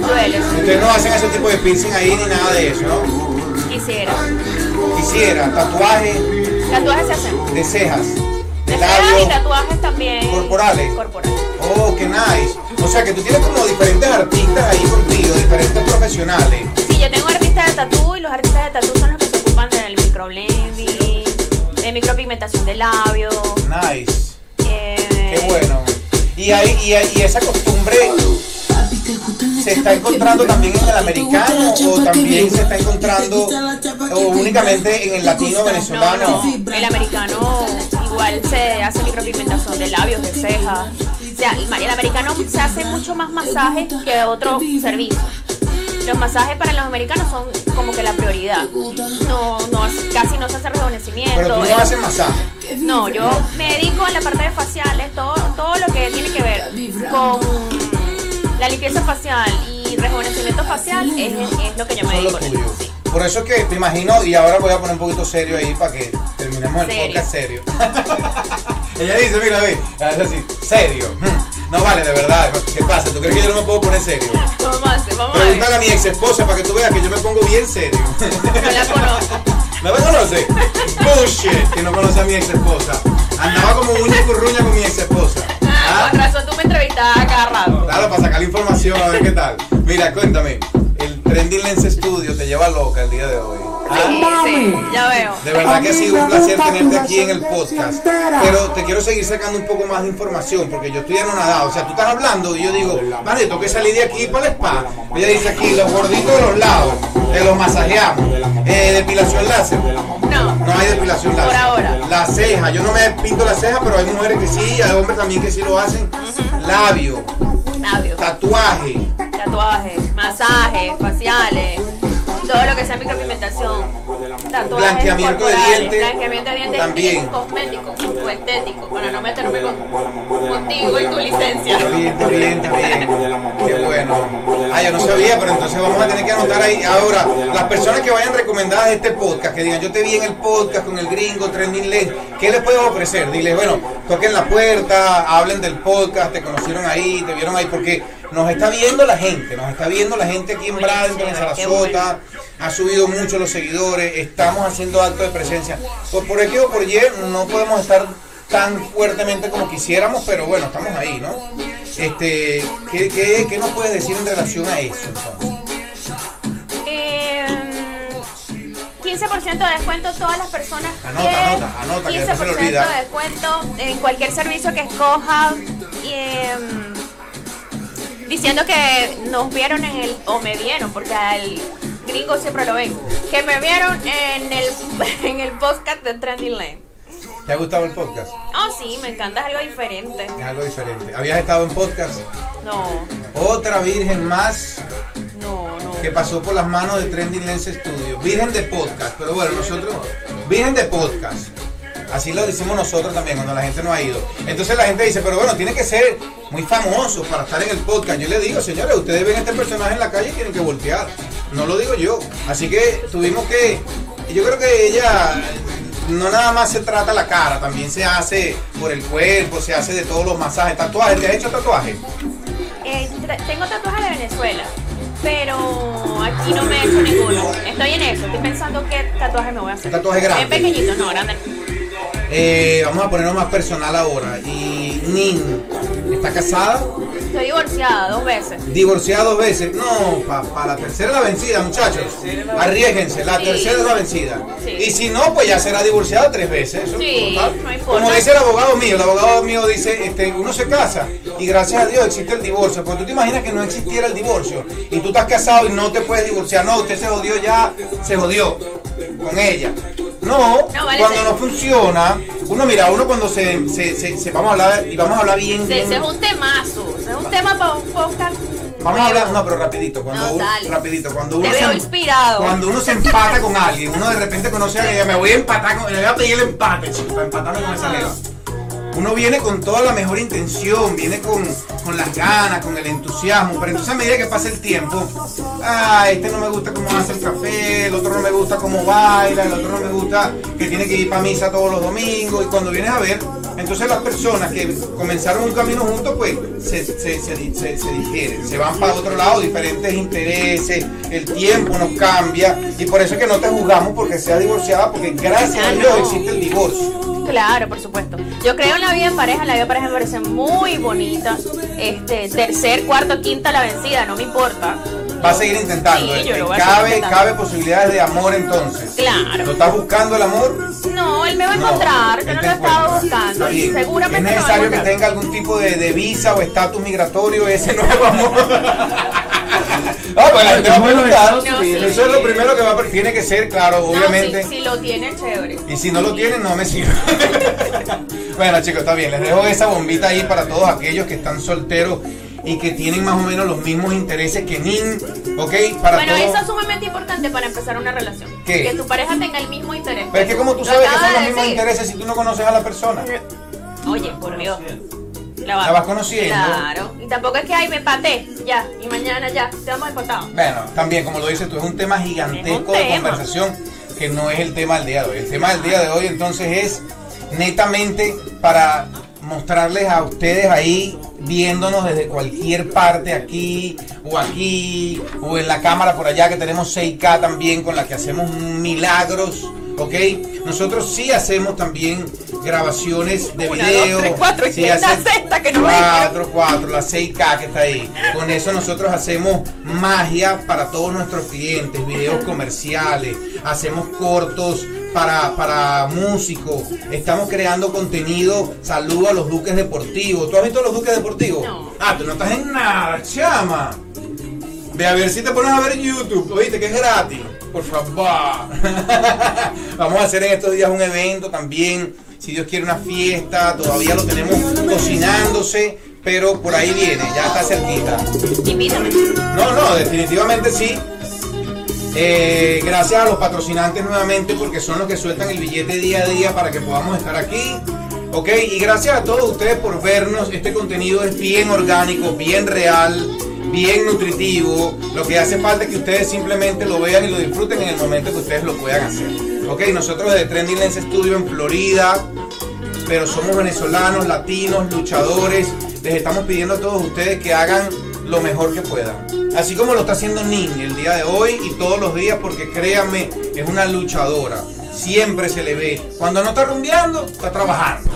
Duele. Ustedes no hacen ese tipo de piercing ahí ni nada de eso, ¿no? quisiera. Quisiera tatuaje Tatuajes se hacen. de cejas, de De cejas y tatuajes también. Corporales. Corporales. Oh, qué nice. O sea que tú tienes como diferentes artistas ahí contigo, diferentes profesionales. Sí, yo tengo artistas de tatú y los artistas de tatú son los que se ocupan del microblending, de micropigmentación de labios. Nice. eh, Qué bueno. Y, hay, y, hay- y esa costumbre se está encontrando también en el americano o también se está encontrando o únicamente en el latino venezolano. El americano igual se hace micropigmentación de labios, de cejas. Sea, el americano se hace mucho más masaje que otro servicio. Los masajes para los americanos son como que la prioridad. No, no, casi no se hace rejuvenecimiento. Pero tú no haces masaje. No, yo me dedico a la parte de faciales, todo, todo lo que tiene que ver con la limpieza facial y rejuvenecimiento facial es, es lo que yo me dedico. Por eso es que me imagino, y ahora voy a poner un poquito serio ahí para que terminemos el Serio. podcast serio. Ella dice, mira, ve, hace así, serio. Hmm, No vale, de verdad. ¿Qué pasa? ¿Tú crees que yo no me puedo poner serio? Vamos a hacer, vamos a ver. Pregúntale a mi ex esposa para que tú veas que yo me pongo bien serio. No la conozco. ¿No me conoce? Bullshit, que no conoce a mi ex esposa. Andaba como uña y curruña con mi ex esposa. Ah, con razón tú me entrevistabas a cada rato. Claro, para sacar la información, a ver qué tal. Mira, cuéntame, el Trending Lens Studio te lleva loca el día de hoy. ¿Ah? Sí, sí, ya veo. De verdad que ha sido un placer tenerte aquí en el podcast. Pero te quiero seguir sacando un poco más de información porque yo estoy anonadado. O sea, tú estás hablando y yo digo, vale, tengo que salir de aquí para el spa. Ella dice aquí, los gorditos de los lados, te los masajeamos. Eh, depilación láser. No, No hay depilación láser. Por ahora. La ceja, yo no me pinto la ceja, pero hay mujeres que sí, hay hombres también que sí lo hacen. Labio, labios, tatuaje. tatuajes, masajes, faciales, todo lo que sea micropigmentación, Blanqueamiento de dientes, blanqueamiento de dientes también. cosmético o estético, para no meterme con- contigo y tu licencia. Está bien, está bien, está bien. Qué bueno. Ah, yo no sabía, pero entonces vamos a tener que anotar ahí. Ahora, las personas que vayan recomendadas de este podcast, que digan, yo te vi en el podcast con el gringo Trending Lens, ¿qué les puedo ofrecer? Diles, bueno, toquen la puerta, hablen del podcast, te conocieron ahí, te vieron ahí, porque nos está viendo la gente, nos está viendo la gente aquí en Bradenton, en Sarasota, ha subido mucho los seguidores, estamos haciendo actos de presencia. Por, por X o por Y no podemos estar tan fuertemente como quisiéramos, pero bueno, estamos ahí, ¿no? Este, ¿qué, qué, qué nos puedes decir en relación a eso? entonces? Eh, 15% de descuento todas las personas Anota, que anota, anota, que después se le 15% olvida. de descuento en cualquier servicio que escoja y, em, diciendo que nos vieron en el o me vieron porque al gringo siempre lo ven que me vieron en el en el podcast de Trending Lane ¿Te ha gustado el podcast? oh sí me encanta es algo diferente Es algo diferente. ¿Habías estado en podcast? no Otra virgen más no no que pasó por las manos de Trending Lens Studio. Virgen de podcast, pero bueno, nosotros, virgen de podcast. Así lo decimos nosotros también cuando la gente no ha ido. Entonces la gente dice, pero bueno, tiene que ser muy famoso para estar en el podcast. Yo le digo, señores, ustedes ven a este personaje en la calle y tienen que voltear. No lo digo yo. Así que tuvimos que, yo creo que ella, no nada más se trata la cara, también se hace por el cuerpo, se hace de todos los masajes, tatuajes. ¿Te has hecho tatuajes? Eh, tengo tatuajes de Venezuela, pero aquí no me he hecho ninguno. Estoy en eso, estoy pensando qué tatuaje me voy a hacer. ¿Un tatuaje grande? Es pequeñito, no, grande. Eh, vamos a ponerlo más personal ahora. Y Nin, ¿está casada? Estoy divorciada dos veces. Divorciada dos veces. No, para la tercera es la vencida, muchachos. Arriesguense, la Sí. tercera es la vencida. Sí. Y si no, pues ya será divorciada tres veces. Eso Sí, total. no importa. Como dice el abogado mío, el abogado mío dice, este, uno se casa y gracias a Dios existe el divorcio. Porque tú te imaginas que no existiera el divorcio y tú estás casado y no te puedes divorciar. No, usted se jodió ya, se jodió con ella. No, No, vale, cuando no funciona, uno mira, uno cuando se, se, se- se- vamos a hablar y vamos a hablar bien, ese es un temazo. Ese es un tema para un podcast. Vamos a hablar, no, pero rapidito, cuando No, uno, rapidito, cuando uno Te veo se, inspirado. cuando uno se empata con alguien, uno de repente conoce a alguien, me voy a empatar con, le voy a pedir el empate, chico, para empatarme con esa leva. Uno viene con toda la mejor intención, viene con, con las ganas, con el entusiasmo, pero entonces a medida que pasa el tiempo, ah, este no me gusta cómo hace el café, el otro no me gusta cómo baila, el otro no me gusta que tiene que ir para misa todos los domingos, y cuando vienes a ver, entonces las personas que comenzaron un camino juntos, pues se, se, se, se- se difieren, se van para otro lado, diferentes intereses, el tiempo nos cambia, y por eso es que no te juzgamos porque sea divorciada, porque gracias a Dios existe el divorcio. Claro, por supuesto. Yo creo en la vida en pareja, la vida en pareja me parece muy bonita. Este, tercer, cuarto, quinta la vencida, no me importa. Va a seguir intentando. Sí, yo eh, lo voy a cabe, intentando. cabe posibilidades de amor entonces. Claro. ¿No estás buscando el amor? No, él me va a No, encontrar, yo él no lo estaba buscando. Bien. seguramente Es necesario que tenga algún tipo de, de visa o estatus migratorio ese nuevo amor. Ah, pues la gente va a preguntar. No, sí. Eso es lo primero que va a tiene que ser, claro, No, obviamente. si, si lo tiene, chévere. Y si no lo tienen, no me sirve. bueno, chicos, está bien. Les dejo esa bombita ahí para todos aquellos que están solteros y que tienen más o menos los mismos intereses que Nin. ¿Ok? Para Bueno, todos. eso es sumamente importante para empezar una relación. ¿Qué? Que tu pareja tenga el mismo interés. Pero es que como tú Lo sabes que son los mismos intereses si tú no conoces a la persona. Oye, por Dios. La vas conociendo. Claro. Y tampoco es que, ay, me empaté, ya, y mañana ya, te vamos empatado. Bueno, también, como lo dices tú, es un tema gigantesco Es de tema. conversación que no es el tema del día de hoy. El tema del día de hoy entonces es netamente para mostrarles a ustedes ahí viéndonos desde cualquier parte aquí o aquí o en la cámara por allá que tenemos 6K también con la que hacemos milagros, ¿ok? Nosotros sí hacemos también grabaciones de Una, video. dos, tres, cuatro, y sí sexta que no me Cuatro, cuatro, la 6K que está ahí. Con eso nosotros hacemos magia para todos nuestros clientes, videos comerciales, hacemos cortos para, para músicos, estamos creando contenido, saludo a los duques deportivos. ¿Tú has visto los duques deportivos? No. Ah, tú no estás en nada, chama. Ve a ver si te pones a ver en YouTube, oíste que es gratis. Por favor. Vamos a hacer en estos días un evento también. Si Dios quiere una fiesta, todavía lo tenemos cocinándose, pero por ahí viene, ya está cerquita. Invítame. No, no, definitivamente sí. Eh, gracias a los patrocinantes nuevamente porque son los que sueltan el billete día a día para que podamos estar aquí. Ok, y gracias a todos ustedes por vernos. Este contenido es bien orgánico, bien real, bien nutritivo. Lo que hace falta es que ustedes simplemente lo vean y lo disfruten en el momento que ustedes lo puedan hacer. Ok, nosotros de Trending Lens Studio en Florida, pero somos venezolanos, latinos, luchadores. Les estamos pidiendo a todos ustedes que hagan lo mejor que puedan. Así como lo está haciendo Nin el día de hoy y todos los días, porque créanme, es una luchadora. Siempre se le ve. Cuando no está rumbeando, está trabajando.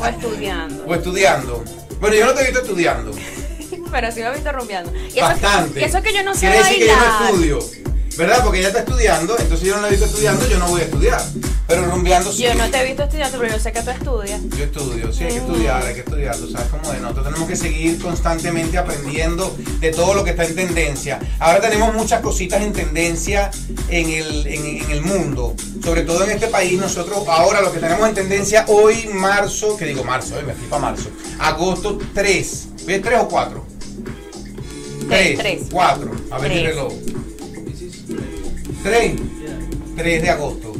O estudiando. o estudiando. Bueno, yo no te he visto estudiando. Pero sí me he visto rumbeando. Y eso, Bastante. y eso que yo no sé Quiere decir que yo bailar. no estudio. ¿Verdad? Porque ella está estudiando, entonces yo no la he visto estudiando, yo no voy a estudiar. Pero rumbeando sí. Yo no te he visto estudiando, pero yo sé que tú estudias. Yo estudio, sí, hay que estudiar, hay que estudiar, tú sabes cómo es. Nosotros tenemos que seguir constantemente aprendiendo de todo lo que está en tendencia. Ahora tenemos muchas cositas en tendencia en el, en, en el mundo, sobre todo en este país. Nosotros ahora lo que tenemos en tendencia hoy, marzo, que digo marzo, eh, me fui para marzo, agosto 3, ¿ves 3 o 4? Tres, tres. 4, a ver Tres. reloj. 3, 3 de agosto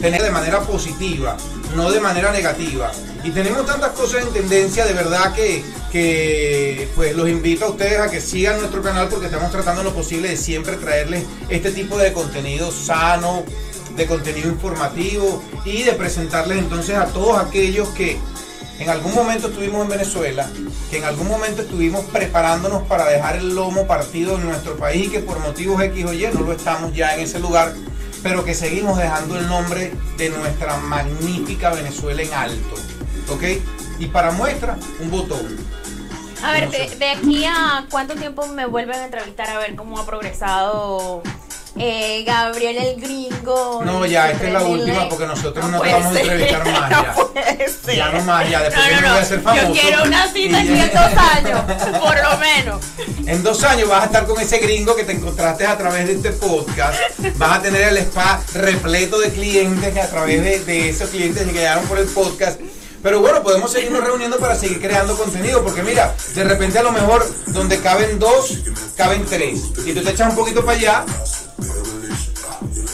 tener de manera positiva, no de manera negativa. Y tenemos tantas cosas en tendencia, de verdad que, que pues los invito a ustedes a que sigan nuestro canal porque estamos tratando lo posible de siempre traerles este tipo de contenido sano, de contenido informativo y de presentarles entonces a todos aquellos que en algún momento estuvimos en Venezuela, que en algún momento estuvimos preparándonos para dejar el lomo partido en nuestro país y que por motivos X o Y no lo estamos ya en ese lugar, pero que seguimos dejando el nombre de nuestra magnífica Venezuela en alto. ¿Ok? Y para muestra, un botón. A ver, de aquí a cuánto tiempo me vuelven a entrevistar a ver cómo ha progresado eh, Gabriel el gringo. No, ya, esta es la última porque nosotros no te puede vamos a ser, entrevistar más ya. No puede ser. Ya no más, ya, después No, no, no. voy a hacer famoso. Yo quiero una cita en dos años, por lo menos. En dos años vas a estar con ese gringo que te encontraste a través de este podcast. Vas a tener el spa repleto de clientes que a través de, de esos clientes que llegaron por el podcast. Pero bueno, podemos seguirnos reuniendo para seguir creando contenido. Porque mira, de repente a lo mejor donde caben dos, caben tres. Si tú te echas un poquito para allá,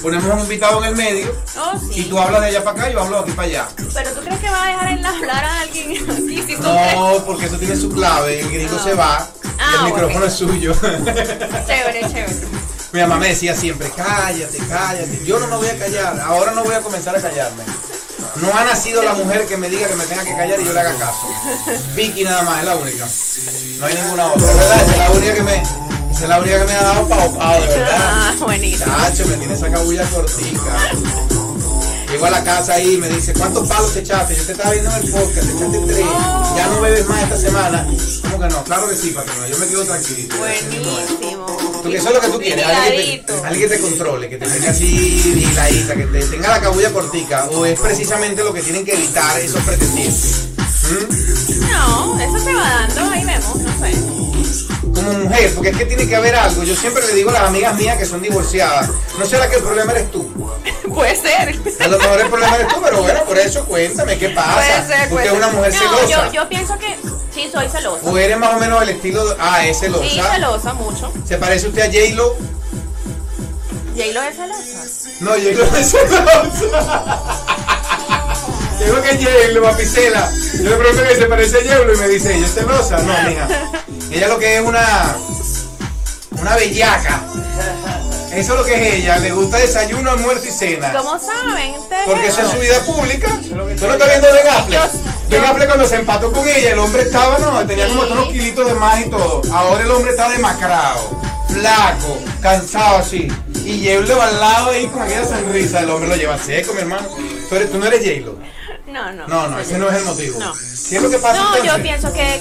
ponemos un invitado en el medio. Oh, Y tú hablas de allá para acá y yo hablo de aquí para allá. Pero tú crees que va a dejar en hablar a alguien aquí si? No, porque eso tiene su clave. El gringo se va. y Ah, el micrófono es suyo. Chévere, chévere. Mi mamá me decía siempre, cállate, cállate. Yo no me voy a callar, ahora no voy a comenzar a callarme. No ha nacido la mujer que me diga que me tenga que callar y yo le haga caso. Vicky nada más, es la única. No hay ninguna otra, ¿verdad? Esa es la única que me, esa es la única que me ha dado pao pao, de verdad. Ah, buenísimo. Chacho, me tiene esa cabulla cortica. Llego a la casa ahí y me dice, ¿cuántos palos te echaste? Yo te estaba viendo en el podcast, te echaste tres. Ya no bebes más esta semana. ¿Cómo que no? Claro que sí, patrona. Yo me quedo tranquilito. Buenísimo. Porque eso es lo que tú quieres, alguien que, te, alguien que te controle, que te tenga así vigiladita, que te tenga la cabulla cortica, o es precisamente lo que tienen que evitar esos pretendientes. ¿Mm? No, eso se va dando, ahí vemos, no sé. Como mujer, porque es que tiene que haber algo. Yo siempre le digo a las amigas mías que son divorciadas, ¿no será que el problema eres tú? Puede ser. A lo mejor el problema eres tú, pero bueno, por eso cuéntame, ¿qué pasa? Puede ser, puede es una mujer no, celosa. Yo, yo pienso que sí, soy celosa. O eres más o menos el estilo de... Ah, es celosa. Sí, celosa mucho. ¿Se parece usted a J-Lo? J-Lo es celosa. No, J-Lo es celosa. Yo creo que es J-Lo, papicela. Yo le pregunto que se parece a J-Lo y me dice, ¿ella es celosa? No, mija. Ella lo que es una... Una bellaca. Eso es lo que es ella. Le gusta desayuno, almuerzo y cena. ¿Cómo saben ustedes? Porque eso es su vida pública. Tú no estás viendo Ben Affleck. Yo- Ben yo- Affleck cuando se empató con ella, el hombre estaba, no, tenía como unos kilitos de más y todo. Ahora el hombre está demacrado, flaco, cansado así. Y J-Lo al lado ahí con aquella sonrisa. El hombre lo lleva seco, mi hermano. Tú, eres- tú no eres J-Lo. No, no. No, no, ese no es el motivo. No. ¿Qué es lo que pasa No, entonces? yo pienso que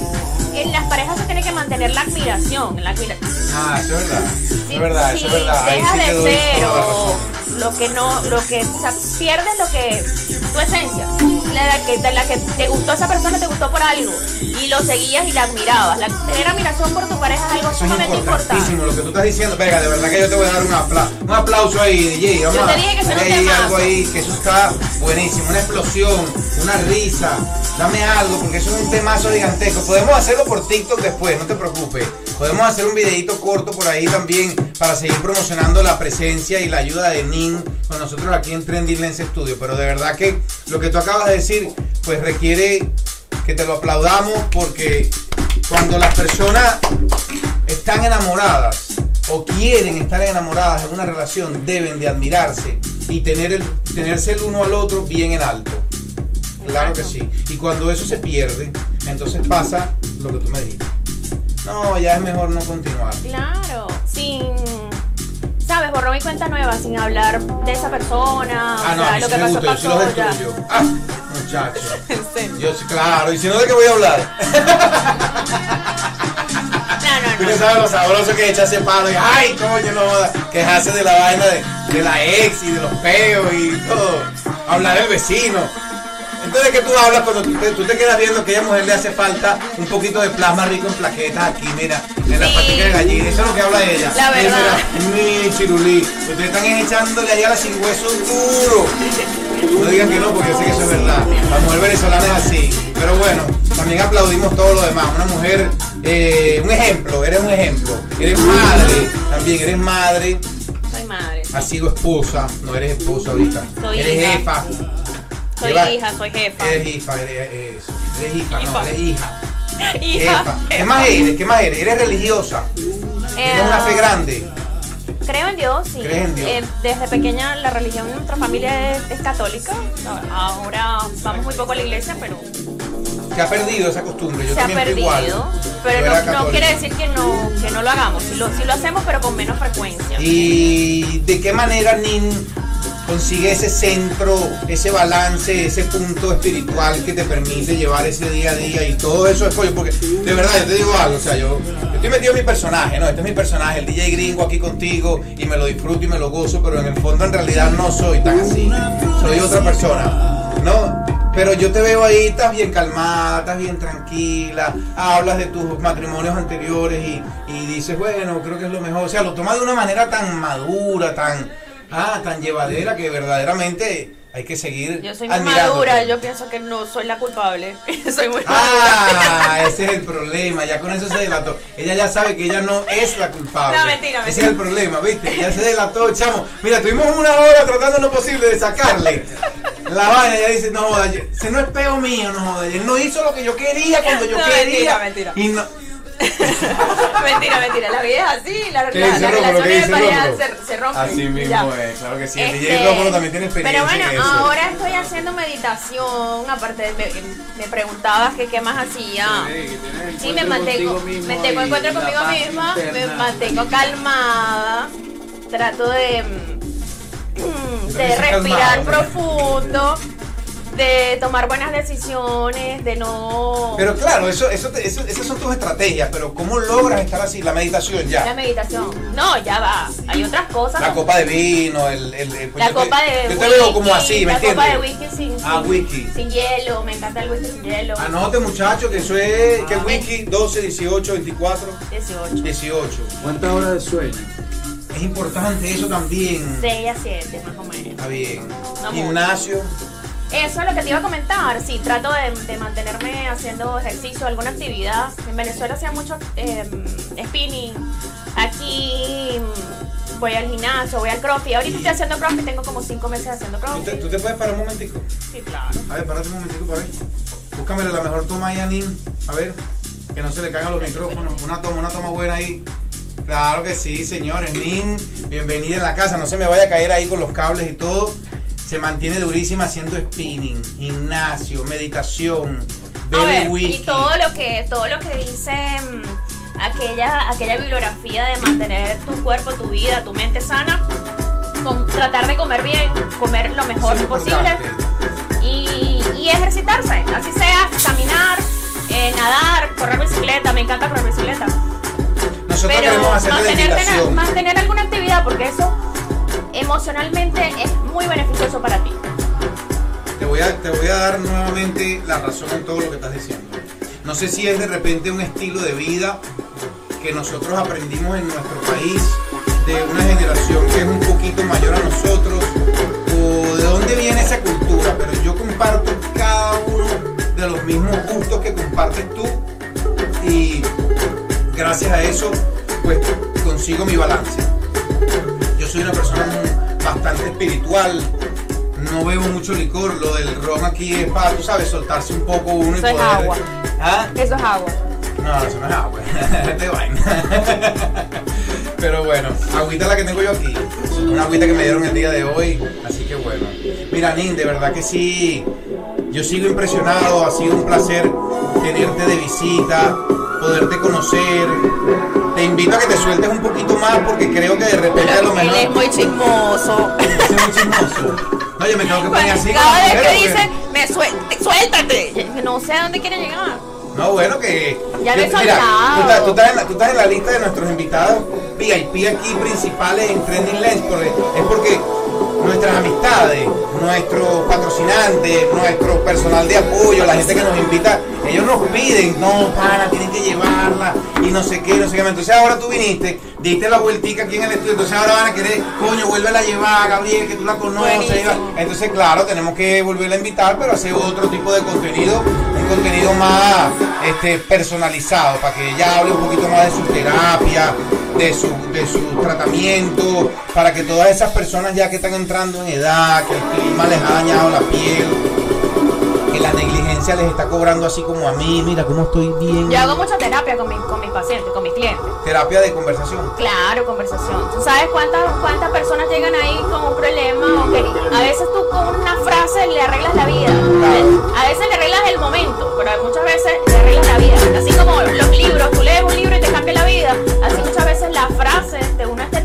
en las parejas se tiene que mantener la admiración. La admira- Ah, eso es verdad. Eso Si- es verdad, eso si es verdad. Sí te de ser o lo que no, lo que, o sea, pierdes lo que, tu esencia, la que, de la que te gustó esa persona, te gustó por algo y lo seguías y la admirabas. La, tener admiración por tu pareja es algo Eso sumamente importante. lo que tú estás diciendo. Venga, de verdad que yo te voy a dar un aplauso, un aplauso ahí, DJ. Vamos Yo te dije que ahí algo ahí, que eso está buenísimo. Una explosión, una risa. Dame algo, porque eso es un temazo gigantesco. Podemos hacerlo por TikTok después, no te preocupes. Podemos hacer un videito corto por ahí también para seguir promocionando la presencia y la ayuda de Nin con nosotros aquí en Trendy Lens Studio. Pero de verdad que lo que tú acabas de decir, pues requiere que te lo aplaudamos porque cuando las personas están enamoradas o quieren estar enamoradas en una relación, deben de admirarse y tener el, tenerse el uno al otro bien en alto. Claro que sí. Y cuando eso se pierde, entonces pasa lo que tú me dijiste. No, ya es mejor no continuar. Claro, sin, sabes, borrón y cuenta nueva, sin hablar de esa persona, Ah, o no, sea, lo sí que pasó, gusta, yo sí los pasó ya. destruyo. Ah, muchacho. En serio. Yo sí, claro, y si no, ¿de qué voy a hablar? No, no, no no. sabes lo sabroso que echarse palo y ay, coño, no quejarse de la vaina de, de la ex y de los peos y todo. Hablar del vecino. Entonces, ¿qué tú hablas cuando tú te, tú te quedas viendo que a esa mujer le hace falta un poquito de plasma rico en plaquetas aquí, mira, en la Sí. patica de gallina? Eso es lo que habla ella. La verdad. mira, mi chirulí. Ustedes están echándole ahí a la sin hueso duro. No digan que no, porque yo sé que eso es verdad. La mujer venezolana es así. Pero bueno, también aplaudimos todo lo demás. Una mujer, eh, un ejemplo, eres un ejemplo. Eres madre, también eres madre. Soy madre. Has sido esposa, no eres esposa ahorita. Soy eres hija. jefa. Soy Lleva- hija, soy jefa. Eres hija, eres, eres, eres hija, no, Hija. eres hija. Hija. Jefa. ¿Qué más eres? ¿Qué más eres? Eres religiosa. Tienes una fe Eh, grande. Creo en Dios, sí. ¿Crees en Dios? Eh, desde pequeña la religión en nuestra familia es, es católica. Ahora vamos muy poco a la iglesia, pero Se ha perdido esa costumbre. Yo se ha perdido. igual. Pero no, no quiere decir que no, que no lo hagamos. Si lo, si lo hacemos, pero con menos frecuencia. ¿Y de qué manera Nin consigue ese centro, ese balance, ese punto espiritual que te permite llevar ese día a día y todo eso es pollo? Porque de verdad, yo te digo algo, o sea, yo, yo estoy metido en mi personaje, ¿no? Este es mi personaje, el DJ gringo aquí contigo y me lo disfruto y me lo gozo, pero en el fondo en realidad no soy tan así, soy otra persona, ¿no? Pero yo te veo ahí, estás bien calmada, estás bien tranquila, hablas de tus matrimonios anteriores y, y dices, bueno, creo que es lo mejor. O sea, lo tomas de una manera tan madura, tan, ah, tan llevadera que verdaderamente hay que seguir Yo soy muy madura, yo pienso que no soy la culpable. soy muy madura. Ah, ese es el problema, ya con eso se delató. Ella ya sabe que ella no es la culpable. No, mentira, Ese mentira. es el problema, ¿viste? Ya se delató, chamo. Mira, tuvimos una hora tratando lo posible de sacarle la vaina. Ella dice, no joda, ese no es peo mío, no joda. Él no hizo lo que yo quería cuando yo No, quería. mentira, mentira. Y no, mentira, mentira. La vida es así. La, ¿Qué la, dice la Rómulo? relación ¿Qué de se, se rompe. Así mismo ya. es, claro que sí. El Este, DJ Rómulo también tiene experiencia Pero bueno, ahora estoy haciendo meditación. Aparte, de, me, me preguntabas que qué más hacía. Sí, me mantengo, me tengo encuentro conmigo misma, me mantengo calmada, trato de, mm, de respirar calmado. profundo, de tomar buenas decisiones, de no... Pero claro, eso, eso, te- eso- esas son tus estrategias, pero ¿cómo logras estar así? La meditación La ya. meditación. No, ya va. Hay otras cosas. La como- copa de vino, el... el, el- pues la yo te- copa de Yo whisky. te veo como así, ¿me La entiendes? copa de whisky sin, Ah, sin- whisky. sin hielo. Me encanta el whisky sin hielo. Anote muchachos que eso es, Ah. que es wiki 12, 18, 24, 18. 18. ¿Cuántas horas de sueño? Es importante eso también. 6 a 7 más o menos. Está bien. No Gimnasio. Eso es lo que te iba a comentar. Sí, trato de, de mantenerme haciendo ejercicio, alguna actividad. En Venezuela hacía mucho eh, spinning. Aquí mm, voy al gimnasio, voy al crossfit. Ahorita estoy haciendo crossfit, tengo como 5 meses haciendo ¿Tú te, crossfit. tú te puedes parar un momentico? Sí, claro. A ver, párate un momentico para ver. Búscamele la mejor toma ahí a Nin. A ver, que no se le caigan los micrófonos. Una toma, una toma buena ahí. Claro que sí, señores. Nin, bienvenida en la casa. No se me vaya a caer ahí con los cables y todo. Se mantiene durísima haciendo spinning, gimnasio, meditación, bebe whisky. y todo lo que, todo lo que dice mm, aquella, aquella bibliografía de mantener tu cuerpo, tu vida, tu mente sana, con, tratar de comer bien, comer lo mejor posible y, y ejercitarse, así sea, caminar, eh, nadar, correr bicicleta, me encanta correr bicicleta. Nosotros Pero hacer mantener alguna actividad porque eso emocionalmente es muy beneficioso para ti. Te voy, a, te voy a dar nuevamente la razón en todo lo que estás diciendo. No sé si es de repente un estilo de vida que nosotros aprendimos en nuestro país de una generación que es un poquito mayor a nosotros o de dónde viene esa cultura, pero yo comparto cada uno de los mismos gustos que compartes tú y gracias a eso, pues consigo mi balance. Soy una persona bastante espiritual, no bebo mucho licor, lo del ron aquí es para, tú sabes, soltarse un poco uno Eso y es poder... agua. ¿Ah? Eso es agua. No, eso no es agua, es de vaina. Pero bueno, agüita la que tengo yo aquí. Una agüita que me dieron el día de hoy, así que bueno. Mira, Nin, de verdad que sí. Yo sigo impresionado, ha sido un placer tenerte de visita, poderte conocer. Te invito a que te sueltes un poquito más porque creo que de repente a lo Él mejor. es muy chismoso. Es muy chismoso. No, yo me tengo que poner así. Cada vez que porque- dice, me suelte, suéltate. No sé a dónde quiere llegar. No, bueno, que. Ya lo he soltado. tú estás, tú estás en la, tú estás en la lista de nuestros invitados VIP aquí principales en Trending Lens. porque- es porque nuestras amistades, nuestros patrocinantes, nuestro personal de apoyo, la gente que nos invita, ellos nos piden, no, pana, tienen que llevarla y no sé qué, no sé qué. Entonces ahora tú viniste, diste la vueltica aquí en el estudio, entonces ahora van a querer, coño, vuélvela a llevar, Gabriel, que tú la conoces. Entonces, claro, tenemos que volverla a invitar, pero hacer otro tipo de contenido, un contenido más este, personalizado, para que ella hable un poquito más de su terapia, de su, de tratamiento, para que todas esas personas ya que están entrando en edad, que el clima les ha dañado la piel, que la negligencia les está cobrando así como a mí, mira cómo estoy bien. Yo hago mucha terapia con, mi- con mis pacientes, con mis clientes. Terapia de conversación. Claro, conversación. ¿Tú sabes cuántas, cuántas personas llegan ahí con un problema? O que a veces tú con una frase le arreglas la vida. A veces le arreglas el momento, pero muchas veces le arreglas la vida. Así como los libros, tú lees un libro y te cambia la vida. Así muchas veces las frases de un esteticista,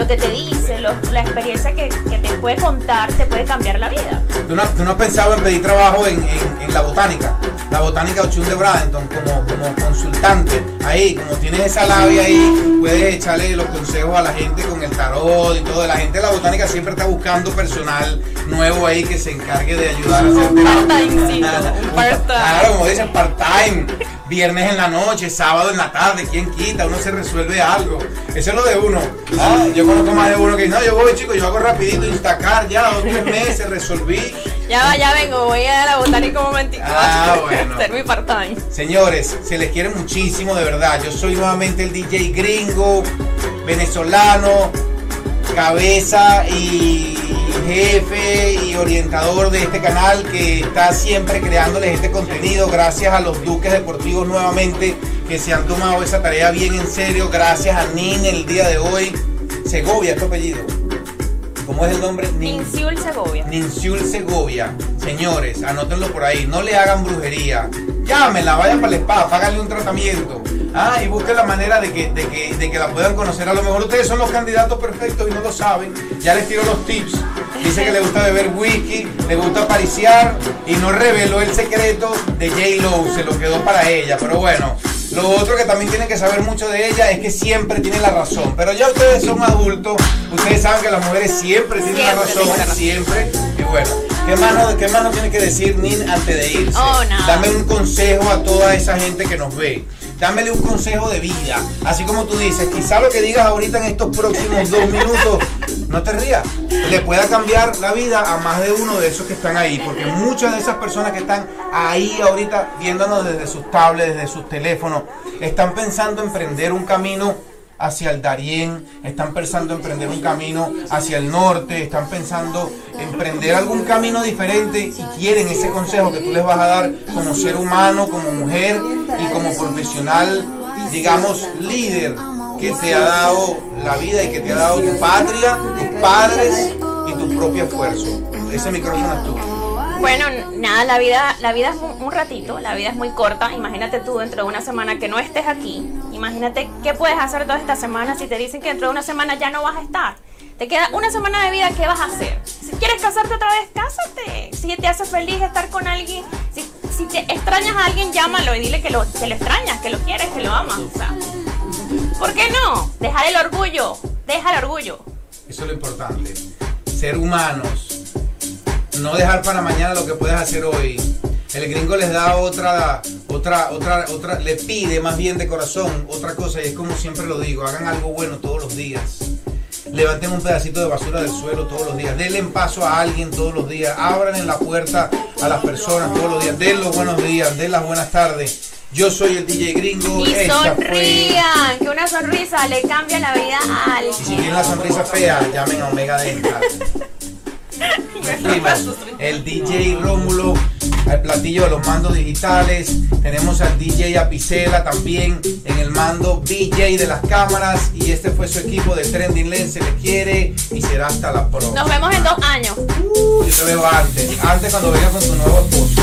lo que te dice, lo- la experiencia que, que te puede contar, te puede cambiar la vida. ¿Tú no, tú no has pensado en pedir trabajo en, en- en la botánica? La botánica Ochun de Bradenton como, como consultante. Ahí, como tienes esa labia ahí, puedes echarle los consejos a la gente con el tarot y todo. La gente de la botánica siempre está buscando personal nuevo ahí que se encargue de ayudar a hacer Un part-time. Claro, como dicen, part-time. Viernes en la noche, sábado en la tarde, ¿quién quita? Uno se resuelve algo. Eso es lo de uno. Ah, yo conozco más de uno que dice, no, yo voy, chico, yo hago rapidito, instacar ya, dos, tres meses, resolví. Ya va, ya vengo, voy a la botánica un momentito. Ah, bueno. Hacer mi part-time. Señores, se les quiere muchísimo, de verdad. Yo soy nuevamente el DJ gringo, venezolano, cabeza y jefe y orientador de este canal que está siempre creándoles este contenido. Gracias a los Duques Deportivos nuevamente que se han tomado esa tarea bien en serio. Gracias a Nin el día de hoy. Segovia, tu apellido. ¿Cómo es el nombre? Nin- Inciul Segovia. Ninciul Segovia. Señores, anótenlo por ahí. No le hagan brujería. Llámenla, vayan para el spa, páganle un tratamiento. Ah, y busquen la manera de que, de, que, de que la puedan conocer. A lo mejor ustedes son los candidatos perfectos y no lo saben. Ya les tiro los tips. Dice que le gusta beber whisky, le gusta pariciar y no reveló el secreto de J-Lo. Se lo quedó para ella. Pero bueno, lo otro que también tienen que saber mucho de ella es que siempre tiene la razón. Pero ya ustedes son adultos, ustedes saben que las mujeres siempre tienen la razón. Siempre. Y bueno, ¿qué más, no, ¿qué más nos tiene que decir Nin antes de irse? Oh, nada. Dame un consejo a toda esa gente que nos ve. Dámele un consejo de vida. Así como tú dices, quizá lo que digas ahorita en estos próximos dos minutos, no te rías, le pueda cambiar la vida a más de uno de esos que están ahí. Porque muchas de esas personas que están ahí ahorita viéndonos desde sus tablets, desde sus teléfonos, están pensando en emprender un camino hacia el Darién, están pensando en emprender un camino hacia el norte, están pensando en emprender algún camino diferente y quieren ese consejo que tú les vas a dar como ser humano, como mujer y como profesional, digamos, líder que te ha dado la vida y que te ha dado tu patria, tus padres y tu propio esfuerzo. Ese micrófono es tuyo. Bueno, nada, la vida, la vida es un, ratito, la vida es muy corta. Imagínate tú dentro de una semana que no estés aquí. Imagínate qué puedes hacer toda esta semana si te dicen que dentro de una semana ya no vas a estar. Te queda una semana de vida, ¿qué vas a hacer? Si quieres casarte otra vez, cásate. Si te hace feliz estar con alguien, si, te extrañas a alguien, llámalo y dile que lo, que lo extrañas, que lo quieres, que lo amas. ¿por qué no? Dejar el orgullo, deja el orgullo. Eso es lo importante. Ser humanos. No dejar para mañana lo que puedes hacer hoy. El gringo les da otra, otra, otra, otra, le pide más bien de corazón otra cosa y es como siempre lo digo, hagan algo bueno todos los días. Levanten un pedacito de basura del suelo todos los días. Denle en paso a alguien todos los días. Abran en la puerta a las personas todos los días. Den los buenos días, den las buenas tardes. Yo soy el DJ Gringo. Y fue- sonrían, que una sonrisa le cambia la vida al Y si tienen la sonrisa fea, llamen a Omega Dental. El DJ Rómulo, el platillo de los mandos digitales. Tenemos al DJ Apicela también en el mando DJ de las cámaras. Y este fue su equipo de Trending Lens. Se le quiere y será hasta la próxima. Nos vemos en dos años. Yo te veo antes. Antes cuando vengas con tu nuevo esposo.